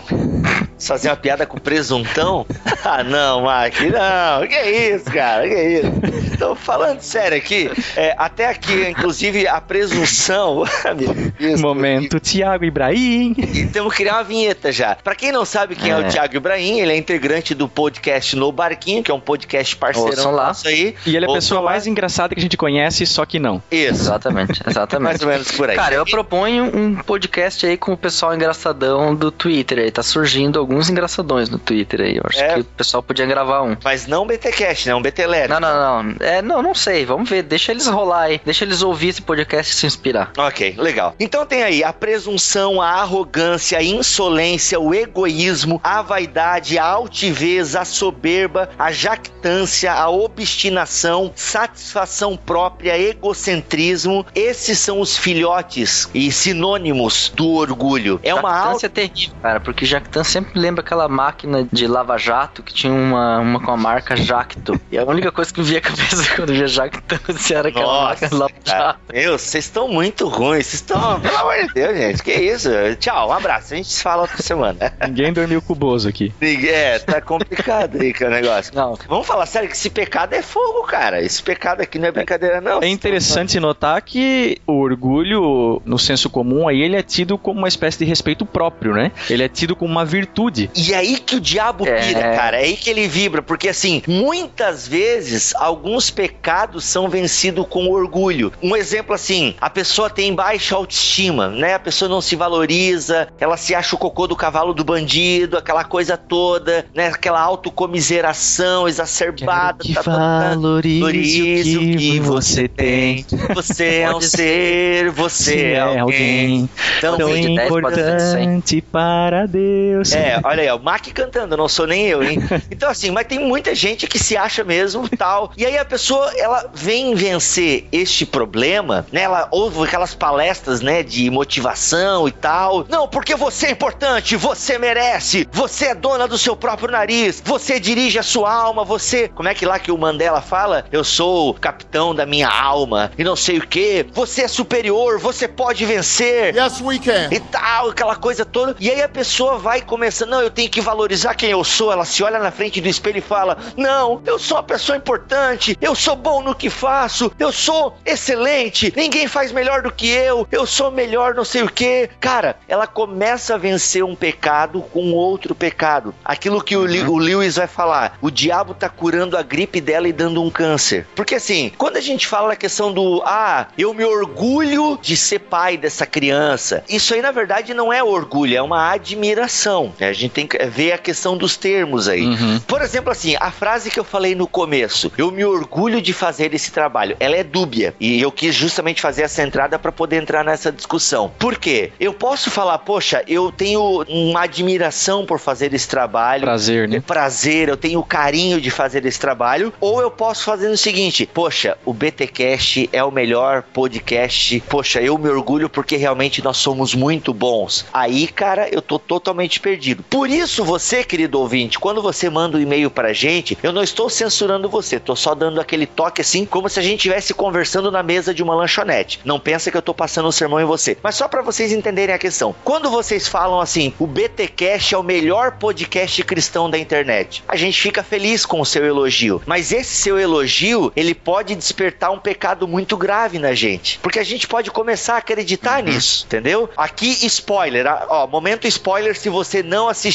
Você fazer uma piada com presuntão? ah, não, Mark, não. Que isso, cara? Que isso? Tô falando sério aqui. É, até aqui, inclusive, a presunção. Meu Deus, Momento Tiago Ibrahim. E temos que criar uma vinheta já. Pra quem não sabe quem é, o É. Thiago Ibrahim, ele é integrante do podcast No Barquinho, que é um podcast parceirão Ouçam lá. nosso aí. E ele é a pessoa lá. mais engraçada que a gente conhece, só que não. Isso. Exatamente, Mais exatamente. ou menos por aí. Cara, eu proponho um podcast aí com o pessoal engraçadão do Twitter aí. Tá surgindo alguns engraçadões no Twitter aí. Eu acho É. que o pessoal podia gravar um. Mas não BTcast, né? Um BTLR. Não, não, não. É, não, não sei. Vamos ver. Deixa eles rolar aí. Deixa eles ouvir esse podcast e se inspirar. Ok, legal. Então tem aí a presunção, a arrogância, a insolência, o egoísmo, a vaidade, a altivez, a soberba, a jactância, a obstinação, satisfação própria, egocentrismo. Esses são os filhotes e sinônimos do orgulho. É uma alta. Jactância é terrível, cara, porque Jactância sempre lembra aquela máquina de lava-jato que tinha uma, uma com a marca Jacto. E a única coisa que me via a cabeça quando via Jactância era aquela Nossa, máquina de lava-jato. Meu, vocês estão muito ruins. Vocês estão. Pelo amor de Deus, gente. Que isso? Tchau, um abraço. A gente se fala outra semana. Ninguém dormiu com o Bozo aqui. É, tá complicado aí que é o negócio. Não, Vamos falar sério que esse pecado é fogo, cara. Esse pecado aqui não é brincadeira, não. É interessante notar que o orgulho, no senso comum, aí ele é tido como uma espécie de respeito próprio, né? Ele é tido como uma virtude. E aí que o diabo É. pira, cara. É aí que ele vibra. Porque, assim, muitas vezes, alguns pecados são vencidos com orgulho. Um exemplo, assim, a pessoa tem baixa autoestima, né? A pessoa não se valoriza, ela se acha o cocô do cavalo do bandido, aquela coisa toda, né? Aquela autocomiseração exacerbada. tá, tá, tá. Valorize o que você tem. Você é um ser, você é alguém. Então, tão de 10 pode ser de 100. importante para Deus. É, olha aí, o Mac cantando, não sou nem eu, hein? Então, assim, mas tem muita gente que se acha mesmo tal. E aí a pessoa, ela vem vencer este problema, né? Ela ouve aquelas palestras, né, de motivação e tal. Não, porque você é importante, você merece, você é dona do seu próprio nariz, você dirige a sua alma, você. Como é que lá que o Mandela fala? Eu sou o capitão da minha alma e não sei o que. Você é superior, você pode vencer Yes, we can. e tal, aquela coisa toda. E aí a pessoa vai começando, não, eu tenho que valorizar quem eu sou. Ela se olha na frente do espelho e fala: Não, eu sou uma pessoa importante, eu sou bom no que faço, eu sou excelente, ninguém faz melhor do que eu, eu sou melhor, não sei o que. Cara, ela começa a vencer um pecado com outro pecado. Aquilo que o, Li- o Lewis vai falar: o diabo tá curando a gripe dela e dando um câncer. Porque assim, quando a gente fala na questão do ah, eu me orgulho de ser pai dessa criança, isso aí na verdade não é orgulho, é uma admiração. né? gente tem que ver a questão dos termos aí. Uhum. Por exemplo, assim, a frase que eu falei no começo, eu me orgulho de fazer esse trabalho, ela é dúbia. E eu quis justamente fazer essa entrada para poder entrar nessa discussão. Por quê? Eu posso falar, poxa, eu tenho uma admiração por fazer esse trabalho. Prazer, né? Prazer, eu tenho carinho de fazer esse trabalho. Ou eu posso fazer o seguinte: poxa, o BTcast é o melhor podcast. Poxa, eu me orgulho porque realmente nós somos muito bons. Aí, cara, eu tô totalmente perdido. Por isso, você, querido ouvinte, quando você manda um e-mail pra gente, eu não estou censurando você, tô só dando aquele toque assim, como se a gente estivesse conversando na mesa de uma lanchonete. Não pensa que eu tô passando um sermão em você. Mas só para vocês entenderem a questão. Quando vocês falam assim, o BTcast é o melhor podcast cristão da internet, a gente fica feliz com o seu elogio. Mas esse seu elogio, ele pode despertar um pecado muito grave na gente. Porque a gente pode começar a acreditar nisso, entendeu? Aqui, spoiler, ah, ó, momento spoiler se você não assistiu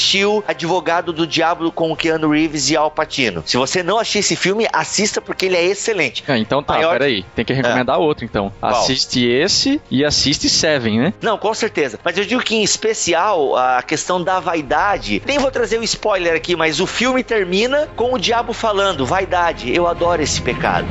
Advogado do Diabo com o Keanu Reeves e Al Pacino. Se você não assistiu esse filme, assista porque ele é excelente. Ah, então tá, Maior- peraí. Tem que recomendar outro, então. Qual? Assiste esse e assiste Seven, né? Não, com certeza. Mas eu digo que em especial a questão da vaidade. Nem vou trazer o spoiler aqui, mas o filme termina com o diabo falando: vaidade, eu adoro esse pecado.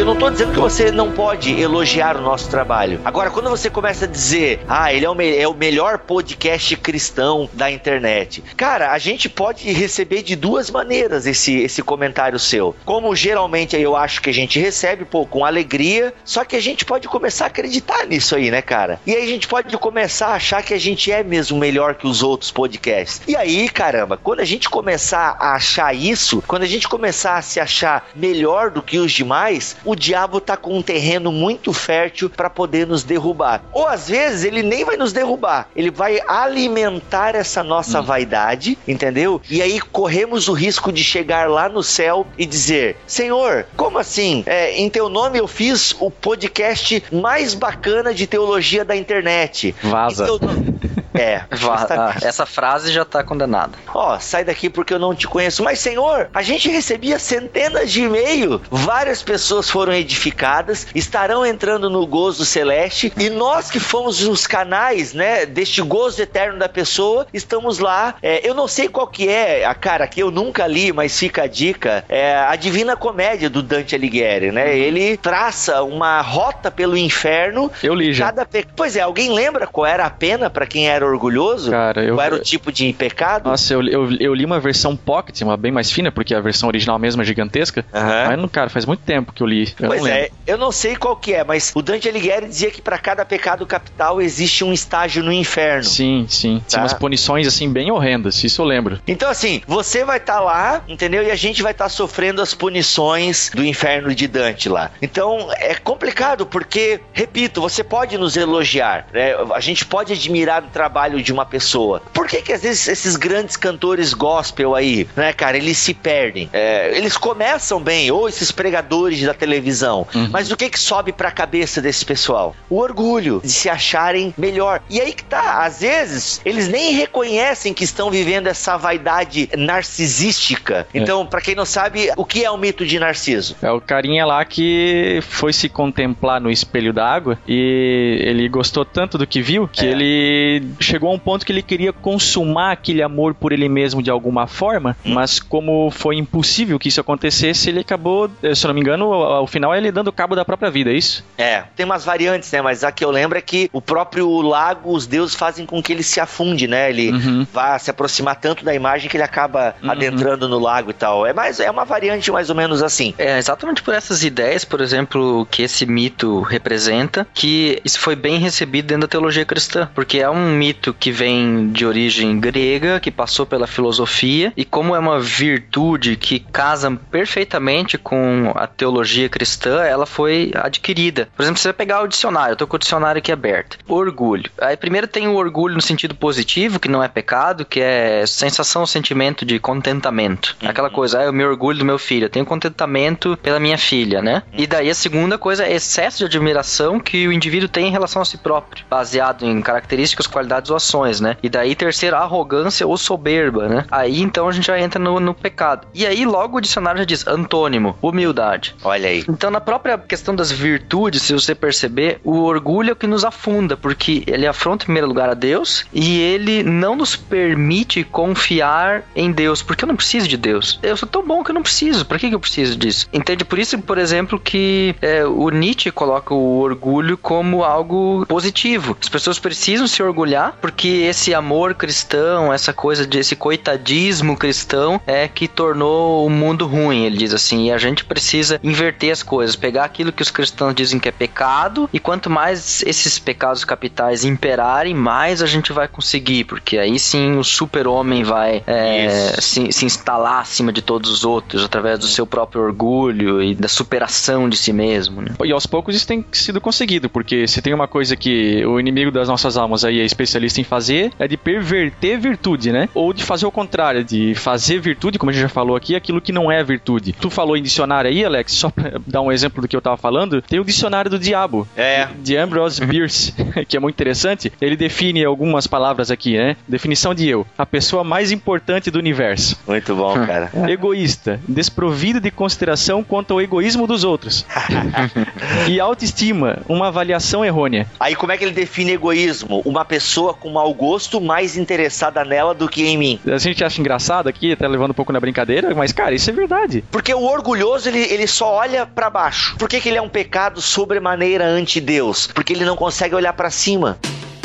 Eu não tô dizendo que você não pode elogiar o nosso trabalho. Agora, quando você começa a dizer, ah, ele é o, é o melhor podcast cristão da internet. Cara, a gente pode receber de duas maneiras esse, esse comentário seu. Como geralmente eu acho que a gente recebe, pô, com alegria. Só que a gente pode começar a acreditar nisso aí, né, cara? E aí a gente pode começar a achar que a gente é mesmo melhor que os outros podcasts. E aí, caramba, quando a gente começar a achar isso, quando a gente começar a se achar melhor do que os demais, o diabo tá com um terreno muito fértil para poder nos derrubar. Ou às vezes ele nem vai nos derrubar, ele vai alimentar essa nossa vaidade, entendeu? E aí corremos o risco de chegar lá no céu e dizer: Senhor, como assim? É, em teu nome eu fiz o podcast mais bacana de teologia da internet. Vaza. Em teu É, Vá- ah, essa frase já tá condenada. Ó, sai daqui porque eu não te conheço. Mas, Senhor, a gente recebia centenas de e-mail. Várias pessoas foram edificadas, estarão entrando no gozo celeste. E nós que fomos os canais, né, deste gozo eterno da pessoa, estamos lá. É, eu não sei qual que é a cara que eu nunca li, mas fica a dica. É a Divina Comédia do Dante Alighieri, né? Ele traça uma rota pelo inferno. Eu li já. Cada pe... Pois é, alguém lembra qual era a pena para quem era orgulhoso? Cara, eu- Qual era o tipo de pecado? Nossa, eu, eu, eu li uma versão pocket, uma bem mais fina, porque a versão original mesmo é gigantesca. Aham. Mas, cara, faz muito tempo que eu li. Eu Pois é, eu não sei qual que é, mas o Dante Alighieri dizia que para cada pecado capital existe um estágio no inferno. Sim, sim. Tá. umas punições, assim, bem horrendas. Isso eu lembro. Então, assim, você vai estar lá, entendeu? E a gente vai estar sofrendo as punições do inferno de Dante lá. Então, é complicado, porque, repito, você pode nos elogiar, né? A gente pode admirar o trabalho de uma pessoa. Por que que às vezes esses grandes cantores gospel aí, né, cara, eles se perdem? É, eles começam bem, ou esses pregadores da televisão, mas o que que sobe pra cabeça desse pessoal? O orgulho de se acharem melhor. E aí que tá, às vezes, eles nem reconhecem que estão vivendo essa vaidade narcisística. Então, pra quem não sabe, o que é o mito de Narciso? É o carinha lá que foi se contemplar no espelho d'água e ele gostou tanto do que viu que É. ele chegou a um ponto que ele queria consumar aquele amor por ele mesmo de alguma forma, Hum. mas como foi impossível que isso acontecesse, ele acabou, eh, se eu não me engano, ao ao final ele dando cabo da própria vida, é isso? É, tem umas variantes, né? Mas a que eu lembro é que o próprio lago, os deuses fazem com que ele se afunde, né? Ele Uhum. vá se aproximar tanto da imagem que ele acaba Uhum. adentrando no lago e tal. É mais é uma variante mais ou menos assim. É exatamente por essas ideias, por exemplo, que esse mito representa, que isso foi bem recebido dentro da teologia cristã, porque é um mito que vem de origem grega, que passou pela filosofia, e como é uma virtude que casa perfeitamente com a teologia cristã, ela foi adquirida. Por exemplo, você vai pegar o dicionário, eu tô com o dicionário aqui aberto. Orgulho. Aí primeiro tem o orgulho no sentido positivo, que não é pecado, que é sensação, sentimento de contentamento. Aquela coisa, ah, eu me orgulho do meu filho, eu tenho contentamento pela minha filha, né? E daí a segunda coisa é excesso de admiração que o indivíduo tem em relação a si próprio, baseado em características, qualidades atividades ou ações, né? E daí, terceiro, arrogância ou soberba, né? Aí então a gente já entra no, no pecado. E aí, logo o dicionário já diz antônimo, humildade. Olha aí. Então, na própria questão das virtudes, se você perceber, o orgulho é o que nos afunda, porque ele afronta em primeiro lugar a Deus e ele não nos permite confiar em Deus, porque eu não preciso de Deus. Eu sou tão bom que eu não preciso. Para que, que eu preciso disso? Entende? Por isso, por exemplo, que é, o Nietzsche coloca o orgulho como algo positivo. As pessoas precisam se orgulhar porque esse amor cristão, essa coisa desse coitadismo cristão é que tornou o mundo ruim, ele diz assim. E a gente precisa inverter as coisas, pegar aquilo que os cristãos dizem que é pecado e quanto mais esses pecados capitais imperarem, mais a gente vai conseguir, porque aí sim o super-homem vai é, se, se instalar acima de todos os outros através do seu próprio orgulho e da superação de si mesmo. Né? E aos poucos isso tem sido conseguido, porque se tem uma coisa que o inimigo das nossas almas aí é especialista em fazer, é de perverter virtude, né? Ou de fazer o contrário, de fazer virtude, como a gente já falou aqui, aquilo que não é virtude. Tu falou em dicionário aí, Alex, só pra dar um exemplo do que eu tava falando, tem o dicionário do diabo. É. De Ambrose Bierce, que é muito interessante. Ele define algumas palavras aqui, né? Definição de eu. A pessoa mais importante do universo. Muito bom, cara. Egoísta, desprovido de consideração quanto ao egoísmo dos outros. e autoestima, uma avaliação errônea. Aí como é que ele define egoísmo? Uma pessoa com mau gosto mais interessada nela do que em mim. A gente acha engraçado aqui, até levando um pouco na brincadeira, mas cara, isso é verdade. Porque o orgulhoso, ele, ele só olha pra baixo. Por que, que ele é um pecado sobremaneira ante Deus? Porque ele não consegue olhar pra cima.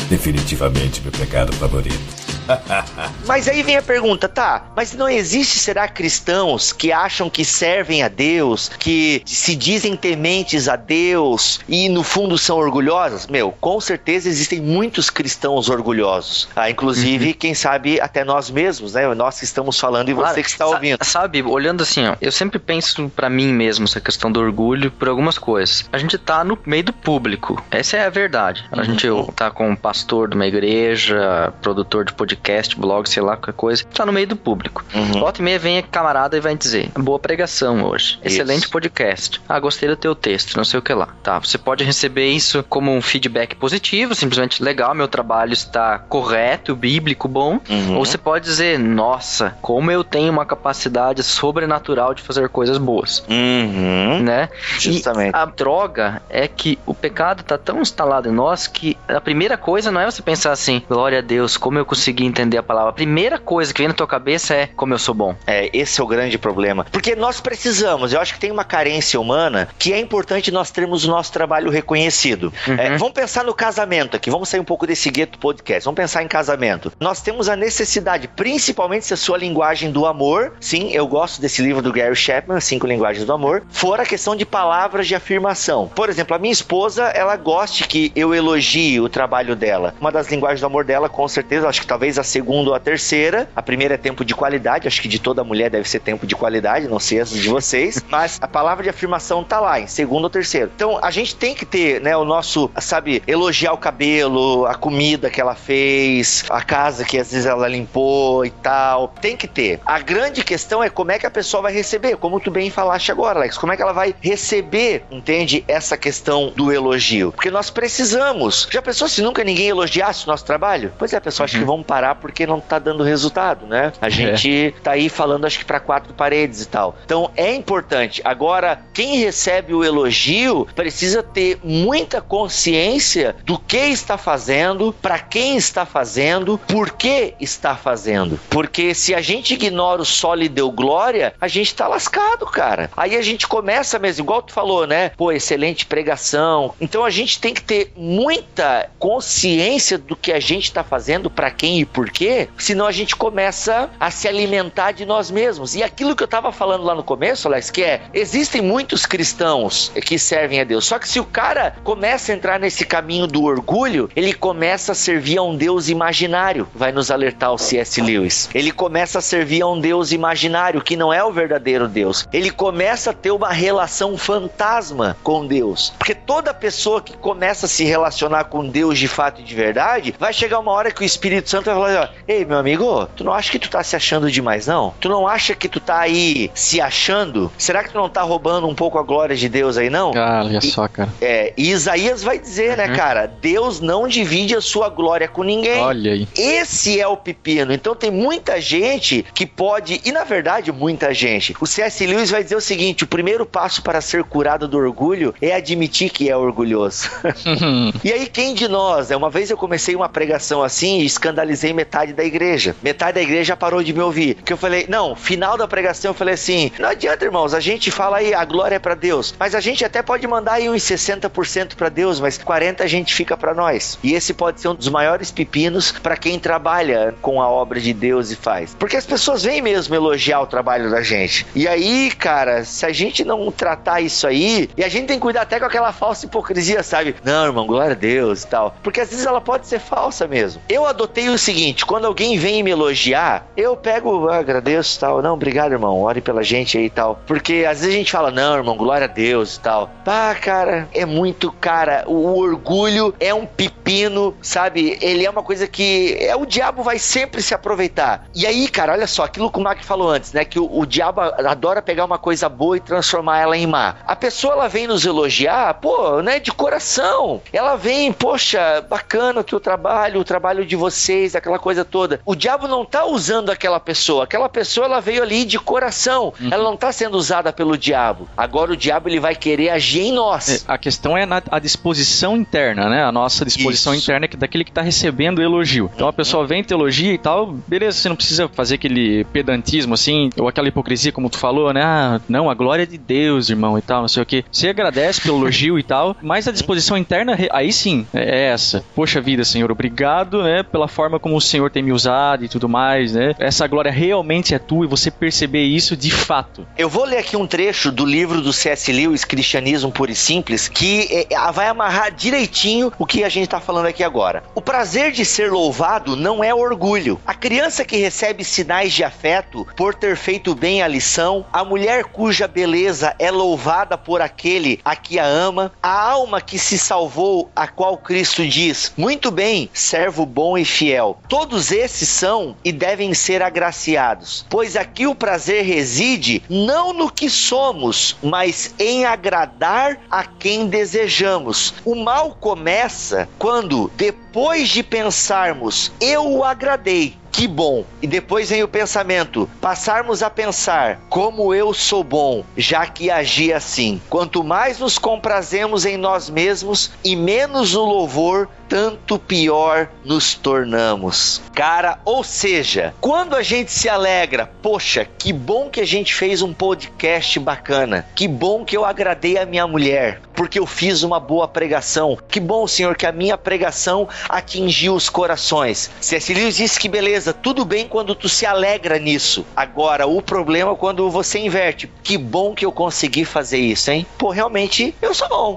Definitivamente meu pecado favorito. Mas aí vem a pergunta, tá, mas não existe, será, cristãos que acham que servem a Deus, que se dizem tementes a Deus e no fundo são orgulhosos? Meu, com certeza existem muitos cristãos orgulhosos. Ah, inclusive, quem sabe até nós mesmos, né? Nós que estamos falando e você Claro, que está ouvindo. Sabe, olhando assim, ó, eu sempre penso pra mim mesmo essa questão do orgulho por algumas coisas. A gente tá no meio do público. Essa é a verdade. A gente tá com um pastor de uma igreja, produtor de podcast, blog, sei lá, qualquer coisa. Tá no meio do público. Uhum. Volta e meia vem a camarada e vai dizer: boa pregação hoje. Isso. Excelente podcast. Ah, gostei do teu texto, não sei o que lá. Tá, você pode receber isso como um feedback positivo, simplesmente legal, meu trabalho está correto, bíblico, bom. Uhum. Ou você pode dizer, nossa, como eu tenho uma capacidade sobrenatural de fazer coisas boas, Uhum. né? Justamente. E a droga é que o pecado tá tão instalado em nós que a primeira coisa não é você pensar assim, glória a Deus, como eu consegui entender a palavra. A primeira coisa que vem na tua cabeça é como eu sou bom. É, esse é o grande problema. Porque nós precisamos, eu acho que tem uma carência humana que é importante nós termos o nosso trabalho reconhecido. É, vamos pensar no casamento aqui, vamos sair um pouco desse gueto podcast, vamos pensar em casamento. Nós temos a necessidade, principalmente se a sua linguagem do amor, sim, eu gosto desse livro do Gary Chapman, Cinco Linguagens do Amor, for a questão de palavras de afirmação. Por exemplo, a minha esposa, ela goste que eu elogie o trabalho dela. Uma das linguagens do amor dela, com certeza, acho que talvez a segunda ou a terceira. A primeira é tempo de qualidade, acho que de toda mulher deve ser tempo de qualidade, não sei as de vocês, mas a palavra de afirmação tá lá, em segundo ou terceiro. Então, a gente tem que ter, né, o nosso, sabe, elogiar o cabelo, a comida que ela fez, a casa que às vezes ela limpou e tal. Tem que ter. A grande questão é como é que a pessoa vai receber, como tu bem falaste agora, Alex, como é que ela vai receber, entende, essa questão do elogio? Porque nós precisamos. Já pensou se nunca ninguém elogiasse o nosso trabalho? Pois é, pessoal, acho que vamos parar porque não tá dando resultado, né? A gente tá aí falando, acho que para quatro paredes e tal. Então é importante. Agora, quem recebe o elogio precisa ter muita consciência do que está fazendo, para quem está fazendo, por que está fazendo. Porque se a gente ignora o só lhe deu glória, a gente tá lascado, cara. Aí a gente começa mesmo, igual tu falou, né? Pô, excelente pregação. Então a gente tem que ter muita consciência do que a gente está fazendo, para quem e por quê, senão a gente começa a se alimentar de nós mesmos. E aquilo que eu tava falando lá no começo, Alex, que é, existem muitos cristãos que servem a Deus. Só que se o cara começa a entrar nesse caminho do orgulho, ele começa a servir a um Deus imaginário. Vai nos alertar o C.S. Lewis. Ele começa a servir a um Deus imaginário, que não é o verdadeiro Deus. Ele começa a ter uma relação fantasma com Deus. Porque toda pessoa que começa a se relacionar com Deus de fato e de verdade, vai chegar uma hora que o Espírito Santo vai fala, ei, meu amigo, tu não acha que tu tá se achando demais, não? Tu não acha que tu tá aí se achando? Será que tu não tá roubando um pouco a glória de Deus aí, não? Ah, olha só, cara. É, e Isaías vai dizer, né, cara? Deus não divide a sua glória com ninguém. Olha aí. Esse é o pepino. Então tem muita gente que pode, e na verdade, muita gente. O C.S. Lewis vai dizer o seguinte: o primeiro passo para ser curado do orgulho é admitir que é orgulhoso. e aí, quem de nós? Né? Uma vez eu comecei uma pregação assim e escandalizei metade da igreja. Metade da igreja parou de me ouvir. Que eu falei, não, final da pregação eu falei assim: não adianta, irmãos, a gente fala aí, a glória é para Deus. Mas a gente até pode mandar aí uns 60% para Deus, mas 40% a gente fica para nós. E esse pode ser um dos maiores pepinos para quem trabalha com a obra de Deus e faz. Porque as pessoas vêm mesmo elogiar o trabalho da gente. E aí, cara, se a gente não tratar isso aí, e a gente tem que cuidar até com aquela falsa hipocrisia, sabe? Não, irmão, glória a Deus e tal. Porque às vezes ela pode ser falsa mesmo. Eu adotei o seguinte: quando alguém vem me elogiar, eu pego, ah, agradeço e tal. Não, obrigado, irmão. Ore pela gente aí e tal. Porque às vezes a gente fala, não, irmão, glória a Deus e tal. Pá, cara, é muito, cara. O orgulho é um pepino, sabe? Ele é uma coisa que é o diabo vai sempre se aproveitar. E aí, cara, olha só, aquilo que o Mac falou antes, né? Que o, o diabo adora pegar uma coisa boa e transformar ela em má. A pessoa ela vem nos elogiar, pô, né, de coração. Ela vem, poxa, bacana o teu trabalho, o trabalho de vocês, aquela coisa toda. O diabo não tá usando aquela pessoa. Aquela pessoa ela veio ali de coração. Uhum. Ela não tá sendo usada pelo diabo. Agora o diabo ele vai querer agir em nós. A questão é na a disposição interna, né? A nossa disposição Isso. interna é daquele que tá recebendo o elogio. Então a pessoa vem te elogia e tal, beleza, você não precisa fazer aquele pedantismo assim, ou aquela hipocrisia como tu falou, né? Ah, não, a glória é de Deus, irmão, e tal, não sei o que. Você agradece pelo elogio e tal, mas a disposição interna, aí sim, é essa. Poxa vida, Senhor, obrigado, né, pela forma como o Senhor tem me usado e tudo mais, né? Essa glória realmente é tua e você perceber isso de fato. Eu vou ler aqui um trecho do livro do C.S. Lewis, Cristianismo Puro e Simples, que é, vai amarrar direitinho o que a gente está falando aqui agora. O prazer de ser louvado não é orgulho. A criança que recebe sinais de afeto por ter feito bem a lição, a mulher cuja beleza é louvada por aquele a que a ama, a alma que se salvou, a qual Cristo diz: Muito bem, servo bom e fiel. Todos esses são e devem ser agraciados, pois aqui o prazer reside não no que somos, mas em agradar a quem desejamos. O mal começa quando, depois de pensarmos, eu o agradei, que bom. E depois vem o pensamento: passarmos a pensar como eu sou bom, já que agi assim. Quanto mais nos comprazemos em nós mesmos e menos no louvor, tanto pior nos tornamos. Cara, ou seja, quando a gente se alegra, poxa, que bom que a gente fez um podcast bacana. Que bom que eu agradei a minha mulher, porque eu fiz uma boa pregação. Que bom, Senhor, que a minha pregação atingiu os corações. Lewis disse que beleza, tudo bem quando tu se alegra nisso. Agora, o problema é quando você inverte. Que bom que eu consegui fazer isso, hein? Pô, realmente, eu sou bom.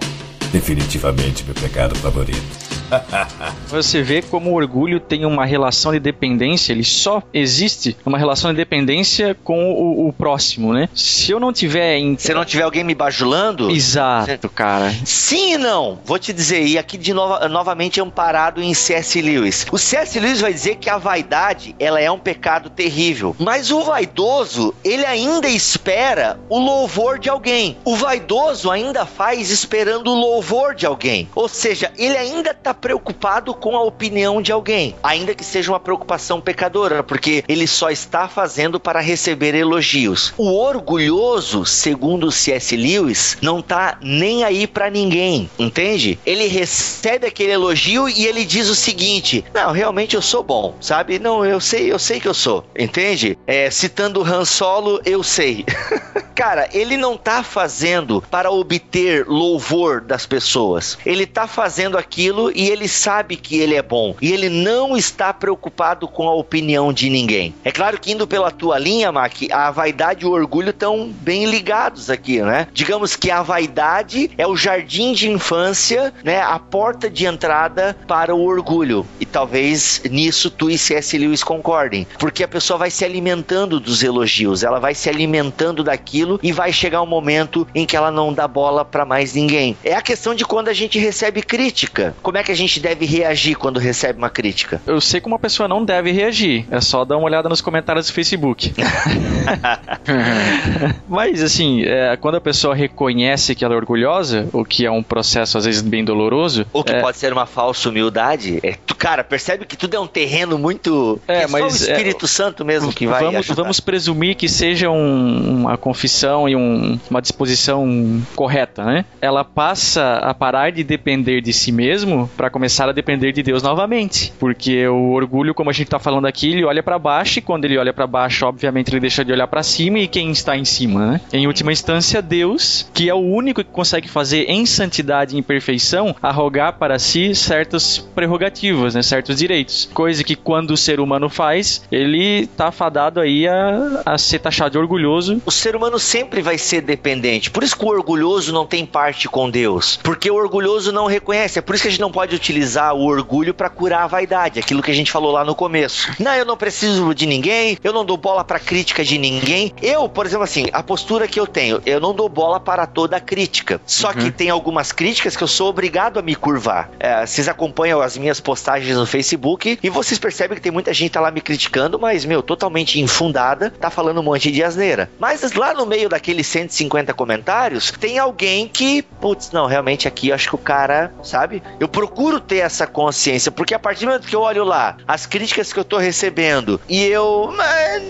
Definitivamente meu pecado favorito. Você vê como o orgulho tem uma relação de dependência, ele só existe uma relação de dependência com o, o próximo, né? Se eu não tiver em... Se não tiver alguém me bajulando... Exato, cara. Sim e não. Vou te dizer, e aqui de novo, novamente amparado em C.S. Lewis. O C.S. Lewis vai dizer que a vaidade, ela é um pecado terrível. Mas o vaidoso, ele ainda espera o louvor de alguém. O vaidoso ainda faz esperando o louvor de alguém. Ou seja, ele ainda está preocupado com a opinião de alguém, ainda que seja uma preocupação pecadora, porque ele só está fazendo para receber elogios. O orgulhoso, segundo C.S. Lewis, não tá nem aí para ninguém, entende? Ele recebe aquele elogio e ele diz o seguinte: "Não, realmente eu sou bom, sabe? Não, eu sei, eu sei que eu sou", entende? É, citando Han Solo, eu sei. Cara, ele não tá fazendo para obter louvor das pessoas. Ele tá fazendo aquilo e ele sabe que ele é bom. E ele não está preocupado com a opinião de ninguém. É claro que indo pela tua linha, Mac, a vaidade e o orgulho estão bem ligados aqui, né? Digamos que a vaidade é o jardim de infância, né? A porta de entrada para o orgulho. E talvez nisso tu e C.S. Lewis concordem. Porque a pessoa vai se alimentando dos elogios, ela vai se alimentando daquilo aquilo e vai chegar um momento em que ela não dá bola para mais ninguém. É a questão de quando a gente recebe crítica. Como é que a gente deve reagir quando recebe uma crítica? Eu sei como uma pessoa não deve reagir. É só dar uma olhada nos comentários do Facebook. Mas, assim, é, quando a pessoa reconhece que ela é orgulhosa, o que é um processo às vezes bem doloroso. Ou que é, pode ser uma falsa humildade. É, tu, cara, percebe que tudo é um terreno muito. É, É, mas, só o Espírito Santo mesmo que vai. vamos, ajudar. vamos presumir que seja um- uma confissão e um- uma disposição correta, né? Ela passa a parar de depender de si mesmo para começar a depender de Deus novamente, porque o orgulho, como a gente tá falando aqui, ele olha para baixo e quando ele olha para baixo, obviamente ele deixa de olhar para cima e quem está em cima, né? Em última instância, Deus, que é o único que consegue fazer em santidade e em perfeição arrogar para si certas prerrogativas, né? Certos direitos, coisa que quando o ser humano faz, ele tá fadado aí a, a ser taxado de orgulhoso. O ser humano sempre vai ser dependente. Por isso que o orgulhoso não tem parte com Deus. Porque o orgulhoso não reconhece. É por isso que a gente não pode utilizar o orgulho para curar a vaidade. Aquilo que a gente falou lá no começo. Não, eu não preciso de ninguém. Eu não dou bola para crítica de ninguém. Eu, por exemplo, assim, a postura que eu tenho, eu não dou bola para toda a crítica. Só que tem algumas críticas que eu sou obrigado a me curvar. É, vocês acompanham as minhas postagens no Facebook e vocês percebem que tem muita gente tá lá me criticando, mas, meu, totalmente infundada, tá falando um monte de asneira. Mas lá no meio daqueles 150 comentários, tem alguém que, putz, não, realmente aqui eu acho que o cara, sabe? Eu procuro ter essa consciência, porque a partir do momento que eu olho lá, as críticas que eu tô recebendo, e eu,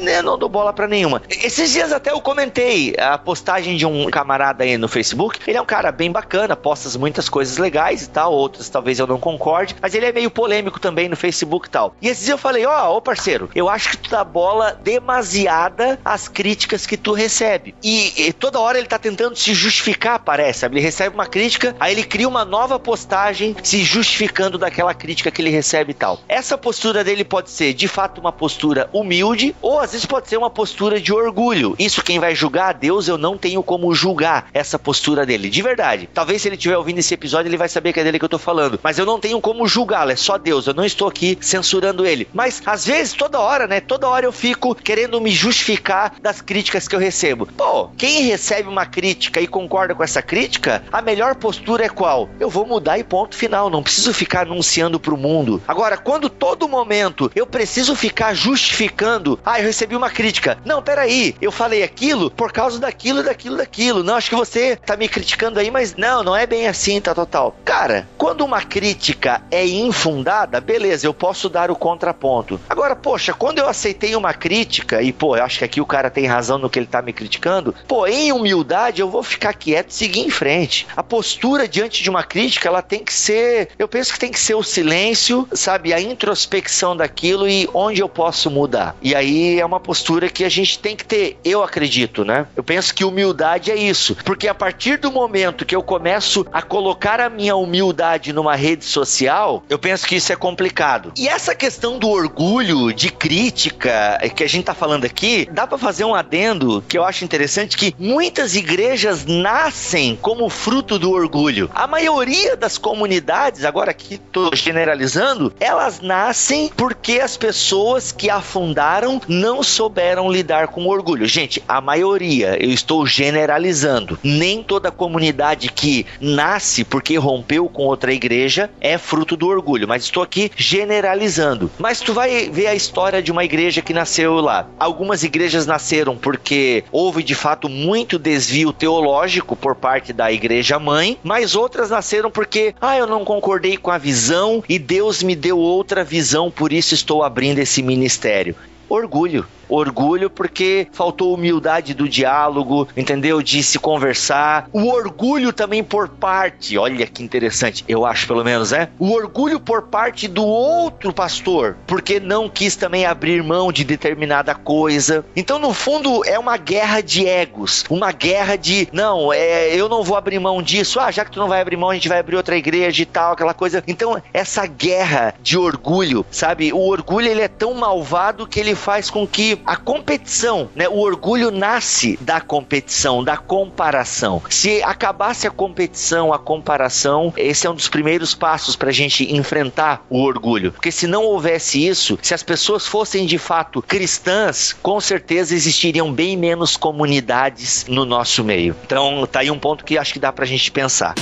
eu não dou bola pra nenhuma. Esses dias até eu comentei a postagem de um camarada aí no Facebook. Ele é um cara bem bacana, posta muitas coisas legais e tal, outras talvez eu não concorde, mas ele é meio polêmico também no Facebook e tal. E esses dias eu falei, ó, ô parceiro, eu acho que tu dá bola demasiada às críticas que tu recebe. E, e toda hora ele tá tentando se justificar, parece? Ele recebe uma crítica, aí ele cria uma nova postagem se justificando daquela crítica que ele recebe e tal. Essa postura dele pode ser, de fato, uma postura humilde, ou às vezes pode ser uma postura de orgulho. Isso quem vai julgar a Deus, eu não tenho como julgar essa postura dele, de verdade. Talvez se ele estiver ouvindo esse episódio, ele vai saber que é dele que eu tô falando. Mas eu não tenho como julgá-lo, é só Deus. Eu não estou aqui censurando ele. Mas às vezes, toda hora, né? Toda hora eu fico querendo me justificar das críticas que eu recebo. Pô, quem recebe uma crítica e concorda com essa crítica, a melhor postura é qual? Eu vou mudar e ponto final. Não preciso ficar anunciando pro mundo. Agora, quando todo momento eu preciso ficar justificando, ah, eu recebi uma crítica. Não, peraí, eu falei aquilo por causa daquilo, daquilo, daquilo. Não, acho que você tá me criticando aí, mas não, não é bem assim, tá total. Cara, quando uma crítica é infundada, beleza, eu posso dar o contraponto. Agora, poxa, quando eu aceitei uma crítica, e pô, eu acho que aqui o cara tem razão no que ele tá me criticando, pô, em humildade eu vou ficar quieto e seguir em frente. A postura diante de uma crítica, ela tem que ser, eu penso que tem que ser o silêncio, sabe, a introspecção daquilo e onde eu posso mudar. E aí é uma postura que a gente tem que ter, eu acredito, né? Eu penso que humildade é isso, porque a partir do momento que eu começo a colocar a minha humildade numa rede social, eu penso que isso é complicado. E essa questão do orgulho, de crítica, que a gente tá falando aqui, dá pra fazer um adendo que eu acho interessante que muitas igrejas nascem como fruto do orgulho. A maioria das comunidades, agora aqui tô generalizando, elas nascem porque as pessoas que a fundaram não souberam lidar com orgulho. Gente, a maioria, eu estou generalizando. Nem toda comunidade que nasce porque rompeu com outra igreja é fruto do orgulho, mas estou aqui generalizando. Mas tu vai ver a história de uma igreja que nasceu lá. Algumas igrejas nasceram porque houve de fato muito desvio teológico por parte da igreja mãe, mas outras nasceram porque, ah, eu não concordei com a visão e Deus me deu outra visão, por isso estou abrindo esse ministério. Orgulho. Orgulho porque faltou humildade do diálogo, entendeu? De se conversar. O orgulho também por parte, olha que interessante, eu acho pelo menos, né? O orgulho por parte do outro pastor, porque não quis também abrir mão de determinada coisa. Então, no fundo, é uma guerra de egos, uma guerra de, não, é, eu não vou abrir mão disso. Ah, já que tu não vai abrir mão, a gente vai abrir outra igreja e tal, aquela coisa. Então, essa guerra de orgulho, sabe? O orgulho ele é tão malvado que ele faz com que a competição, né, o orgulho nasce da competição, da comparação. Se acabasse a competição, a comparação, esse é um dos primeiros passos para a gente enfrentar o orgulho. Porque se não houvesse isso, se as pessoas fossem de fato cristãs, com certeza existiriam bem menos comunidades no nosso meio. Então, tá aí um ponto que acho que dá pra gente pensar.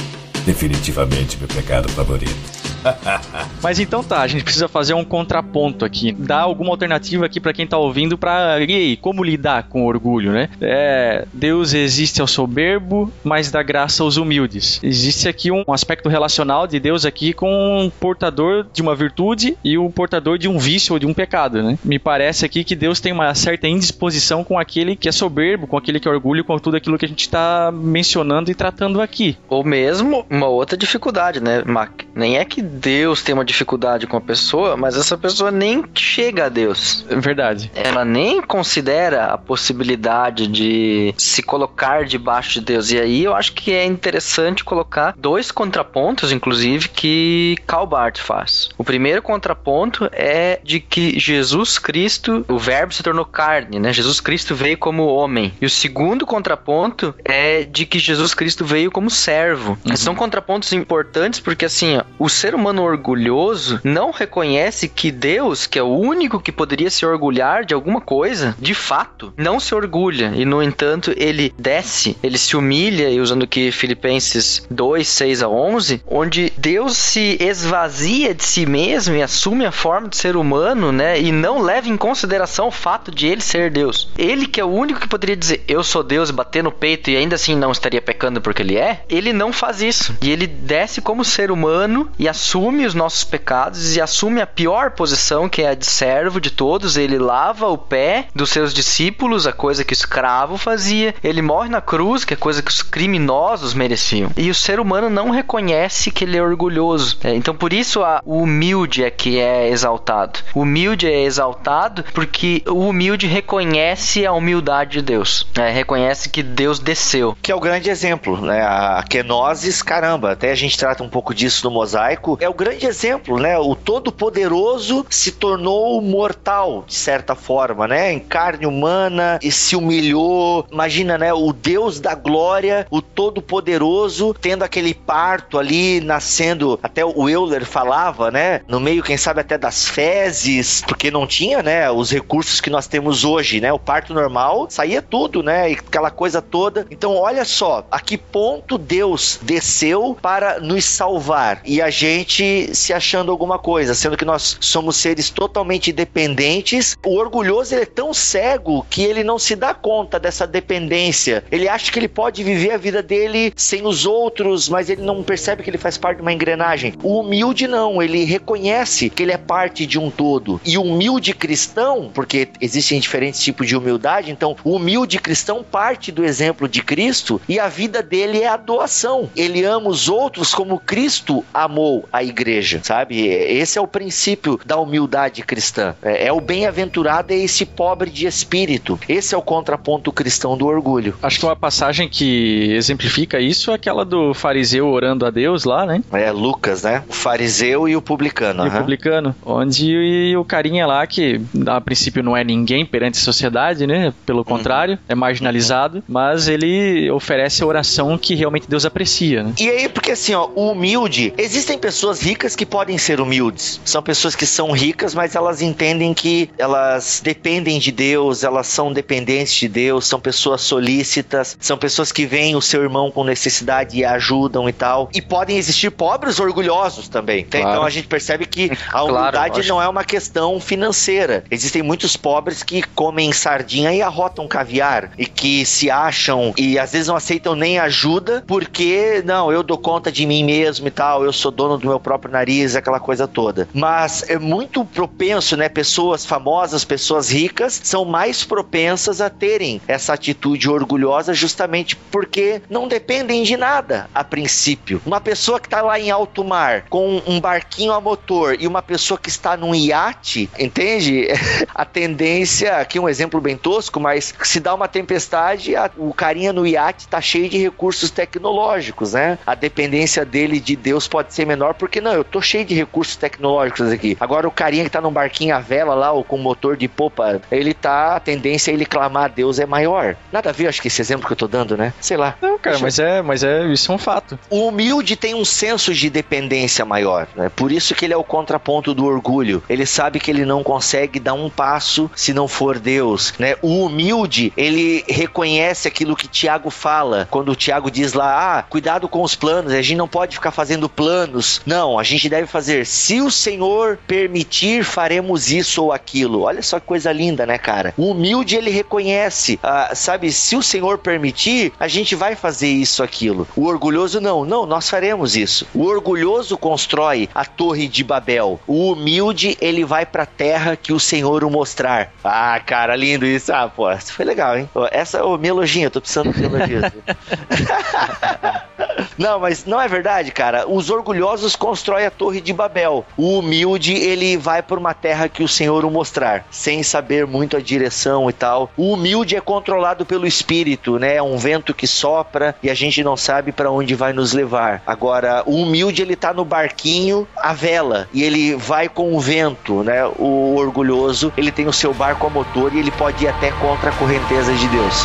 Definitivamente meu pecado favorito. Mas então tá, a gente precisa fazer um contraponto aqui. Dar alguma alternativa aqui para quem tá ouvindo pra. E aí, como lidar com orgulho, né? É, Deus existe ao soberbo, mas dá graça aos humildes. Existe aqui um aspecto relacional de Deus aqui com um portador de uma virtude e o portador de um vício ou de um pecado, né? Me parece aqui que Deus tem uma certa indisposição com aquele que é soberbo, com aquele que é orgulho, com tudo aquilo que a gente está mencionando e tratando aqui. Ou mesmo uma outra dificuldade, né, Mac? Nem é que Deus tem uma dificuldade com a pessoa, mas essa pessoa nem chega a Deus. É verdade. Ela nem considera a possibilidade de se colocar debaixo de Deus. E aí eu acho que é interessante colocar dois contrapontos, inclusive, que Calbart faz. O primeiro contraponto é de que Jesus Cristo, o verbo se tornou carne, né? Jesus Cristo veio como homem. E o segundo contraponto é de que Jesus Cristo veio como servo. Uhum. São contrapontos importantes porque assim, ó, o ser humano orgulhoso não reconhece que Deus, que é o único que poderia se orgulhar de alguma coisa, de fato, não se orgulha. E no entanto, ele desce, ele se humilha, e usando que Filipenses 2, 6 a 11, onde Deus se esvazia de si mesmo e assume a forma de ser humano, né? E não leva em consideração o fato de ele ser Deus. Ele que é o único que poderia dizer eu sou Deus, bater no peito e ainda assim não estaria pecando porque ele é, ele não faz isso. E ele desce como ser humano e assume os nossos pecados e assume a pior posição, que é a de servo de todos. Ele lava o pé dos seus discípulos, a coisa que o escravo fazia. Ele morre na cruz, que é coisa que os criminosos mereciam. E o ser humano não reconhece que ele é orgulhoso. É, então, por isso, a, o humilde é que é exaltado. O humilde é exaltado porque o humilde reconhece a humildade de Deus. É, reconhece que Deus desceu. Que é o grande exemplo, né? A kenosis, caramba, até a gente trata um pouco disso no mosaico. É o grande exemplo, né? O Todo-Poderoso se tornou mortal, de certa forma, né? Em carne humana e se humilhou. Imagina, né? O Deus da glória, o Todo-Poderoso, tendo aquele parto ali, nascendo. Até o Euler falava, né? No meio, quem sabe, até das fezes, porque não tinha, né? Os recursos que nós temos hoje, né? O parto normal saía tudo, né? E aquela coisa toda. Então, olha só, a que ponto Deus desceu para nos salvar e a gente se achando alguma coisa, sendo que nós somos seres totalmente dependentes. O orgulhoso é tão cego que ele não se dá conta dessa dependência. Ele acha que ele pode viver a vida dele sem os outros, mas ele não percebe que ele faz parte de uma engrenagem. O humilde não, ele reconhece que ele é parte de um todo. E o humilde cristão, porque existem diferentes tipos de humildade, então o humilde cristão parte do exemplo de Cristo e a vida dele é a doação. Ele ama os outros como Cristo amou a igreja, sabe? Esse é o princípio da humildade cristã. É, é o bem-aventurado é esse pobre de espírito. Esse é o contraponto cristão do orgulho. Acho que uma passagem que exemplifica isso é aquela do fariseu orando a Deus lá, né? É Lucas, né? O fariseu e o publicano. E uhum. o publicano, onde o carinha lá que a princípio não é ninguém perante a sociedade, né? Pelo uhum. contrário, é marginalizado, mas ele oferece a oração que realmente Deus aprecia, né? E aí, porque assim, ó, o humilde, existem pessoas ricas que podem ser humildes. São pessoas que são ricas, mas elas entendem que elas dependem de Deus, elas são dependentes de Deus, são pessoas solícitas, são pessoas que veem o seu irmão com necessidade e ajudam e tal. E podem existir pobres orgulhosos também. Claro. Então a gente percebe que a humildade claro, não é uma questão financeira. Existem muitos pobres que comem sardinha e arrotam caviar e que se acham e às vezes não aceitam nem ajuda porque não, eu dou conta de mim mesmo e tal, eu sou dono do meu próprio nariz, aquela coisa toda. Mas é muito propenso, né? Pessoas famosas, pessoas ricas são mais propensas a terem essa atitude orgulhosa justamente porque não dependem de nada a princípio. Uma pessoa que está lá em alto mar com um barquinho a motor e uma pessoa que está num iate, entende? a tendência, aqui um exemplo bem tosco, mas se dá uma tempestade, a, o carinha no iate está cheio de recursos tecnológicos, né? A dependência dele de Deus pode ser menor porque não, eu tô cheio de recursos tecnológicos aqui. Agora o carinha que tá num barquinho à vela lá, ou com motor de popa, ele tá, a tendência a ele clamar a Deus é maior. Nada a ver, acho que esse exemplo que eu tô dando, né? Sei lá. Não, cara, mas é, mas é, isso é um fato. O humilde tem um senso de dependência maior, né? Por isso que ele é o contraponto do orgulho. Ele sabe que ele não consegue dar um passo se não for Deus, né? O humilde, ele reconhece aquilo que Tiago fala, quando o Tiago diz lá, ah, cuidado com os planos, a gente não pode ficar fazendo planos. Não, a gente deve fazer, se o Senhor permitir, faremos isso ou aquilo. Olha só que coisa linda, né, cara? O humilde, ele reconhece, ah, sabe, se o Senhor permitir, a gente vai fazer isso, aquilo. O orgulhoso, não, não, nós faremos isso. O orgulhoso constrói a torre de Babel. O humilde, ele vai pra terra que o Senhor o mostrar. Ah, cara, lindo isso. Ah, pô, isso foi legal, hein? Essa, ô, minha elogio, eu tô precisando de elogio. Não, mas não é verdade, cara. Os orgulhosos constroem a torre de Babel. O humilde, ele vai por uma terra que o Senhor o mostrar, sem saber muito a direção e tal. O humilde é controlado pelo espírito, né? É um vento que sopra e a gente não sabe para onde vai nos levar. Agora, o humilde, ele tá no barquinho à vela e ele vai com o vento, né? O orgulhoso, ele tem o seu barco a motor e ele pode ir até contra a correnteza de Deus.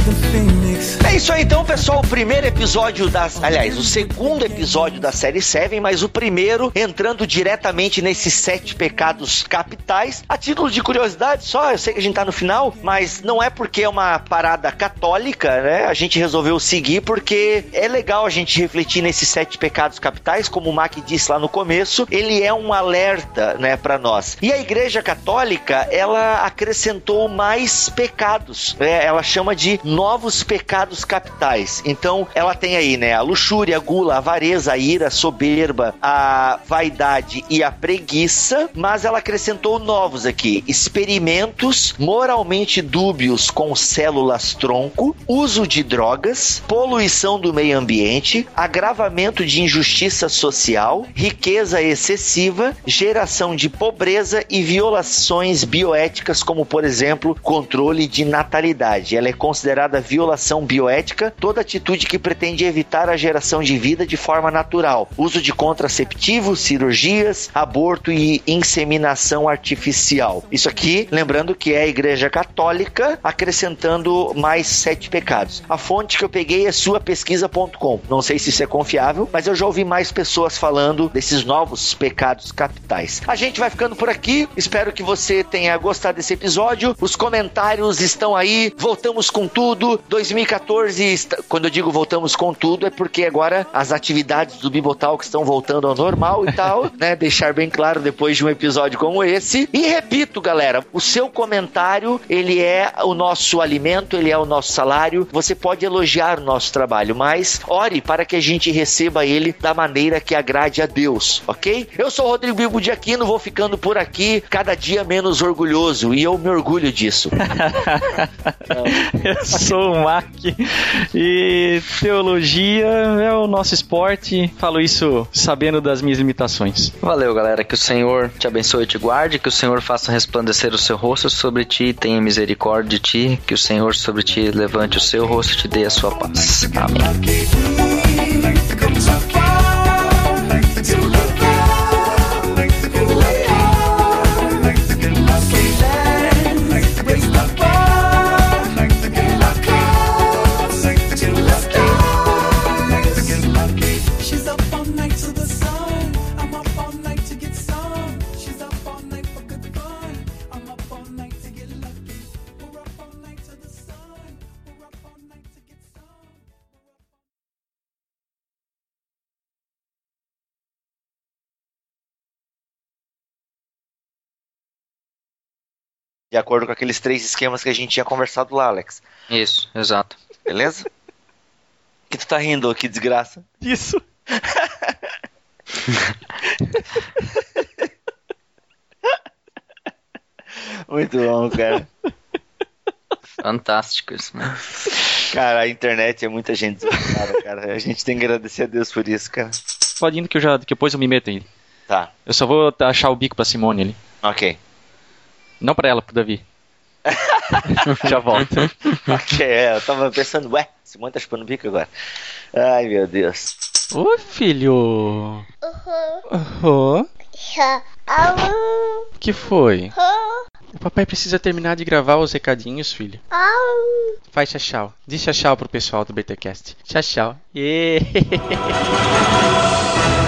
É isso aí então, pessoal. O primeiro episódio das. Aliás, o segundo episódio da série Seven, mas o primeiro entrando diretamente nesses sete pecados capitais. A título de curiosidade, só, eu sei que a gente tá no final, mas não é porque é uma parada católica, né? A gente resolveu seguir porque é legal a gente refletir nesses sete pecados capitais, como o Mac disse lá no começo, ele é um alerta, né, para nós. E a Igreja Católica, ela acrescentou mais pecados, né? Ela chama de novos pecados capitais. Então, ela tem aí, né, a luxúria, a gula, a avareza, a ira, a soberba, a vaidade e a preguiça, mas ela acrescentou novos aqui: experimentos moralmente dúbios com células tronco, uso de drogas, poluição do meio ambiente, agravamento de injustiça social, riqueza excessiva, geração de pobreza e violações bioéticas, como por exemplo, controle de natalidade. Ela é considerada violação bioética toda atitude que pretende evitar a geração de vida de forma natural, uso de contraceptivos, cirurgias, aborto e inseminação artificial. Isso aqui, lembrando que é a Igreja Católica acrescentando mais sete pecados. A fonte que eu peguei é suapesquisa.com. Não sei se isso é confiável, mas eu já ouvi mais pessoas falando desses novos pecados capitais. A gente vai ficando por aqui. Espero que você tenha gostado desse episódio. Os comentários estão aí. Voltamos com tudo. 2014, quando eu digo voltamos com tudo, é porque agora as atividades do Bibotalk estão voltando ao normal e tal, né? Deixar bem claro depois de um episódio como esse. E repito, galera, o seu comentário, ele é o nosso alimento, ele é o nosso salário. Você pode elogiar o nosso trabalho, mas ore para que a gente receba ele da maneira que agrade a Deus, ok? Eu sou o Rodrigo Bibo de Aquino, vou ficando por aqui, cada dia menos orgulhoso, e eu me orgulho disso. eu sou o Mac e teologia é o nosso esporte. Falo isso sabendo das minhas limitações. Valeu, galera. Que o Senhor te abençoe e te guarde, que o Senhor faça resplandecer o seu rosto sobre ti e tenha misericórdia de ti, que o Senhor sobre ti levante o seu rosto e te dê a sua paz. Amém. De acordo com aqueles três esquemas que a gente tinha conversado lá, Alex. Isso, exato. Beleza? que tu tá rindo, que desgraça. Isso. Muito bom, cara. Fantástico isso, mano. Cara, a internet é muita gente desgraçada, cara. A gente tem que agradecer a Deus por isso, cara. pode indo que eu já. que depois eu me meto aí. Tá, Eu só vou achar o bico pra Simone ali. ok. Não pra ela, pro Davi. já volto. Ok, é, eu tava pensando, ué, Simone tá chupando bico agora. Ai, meu Deus. Ô filho. Uhum. O que foi? O papai precisa terminar de gravar os recadinhos, filho. Faz tchau. Diz tchau pro pessoal do BTcast. Tchau, tchau. Yeah.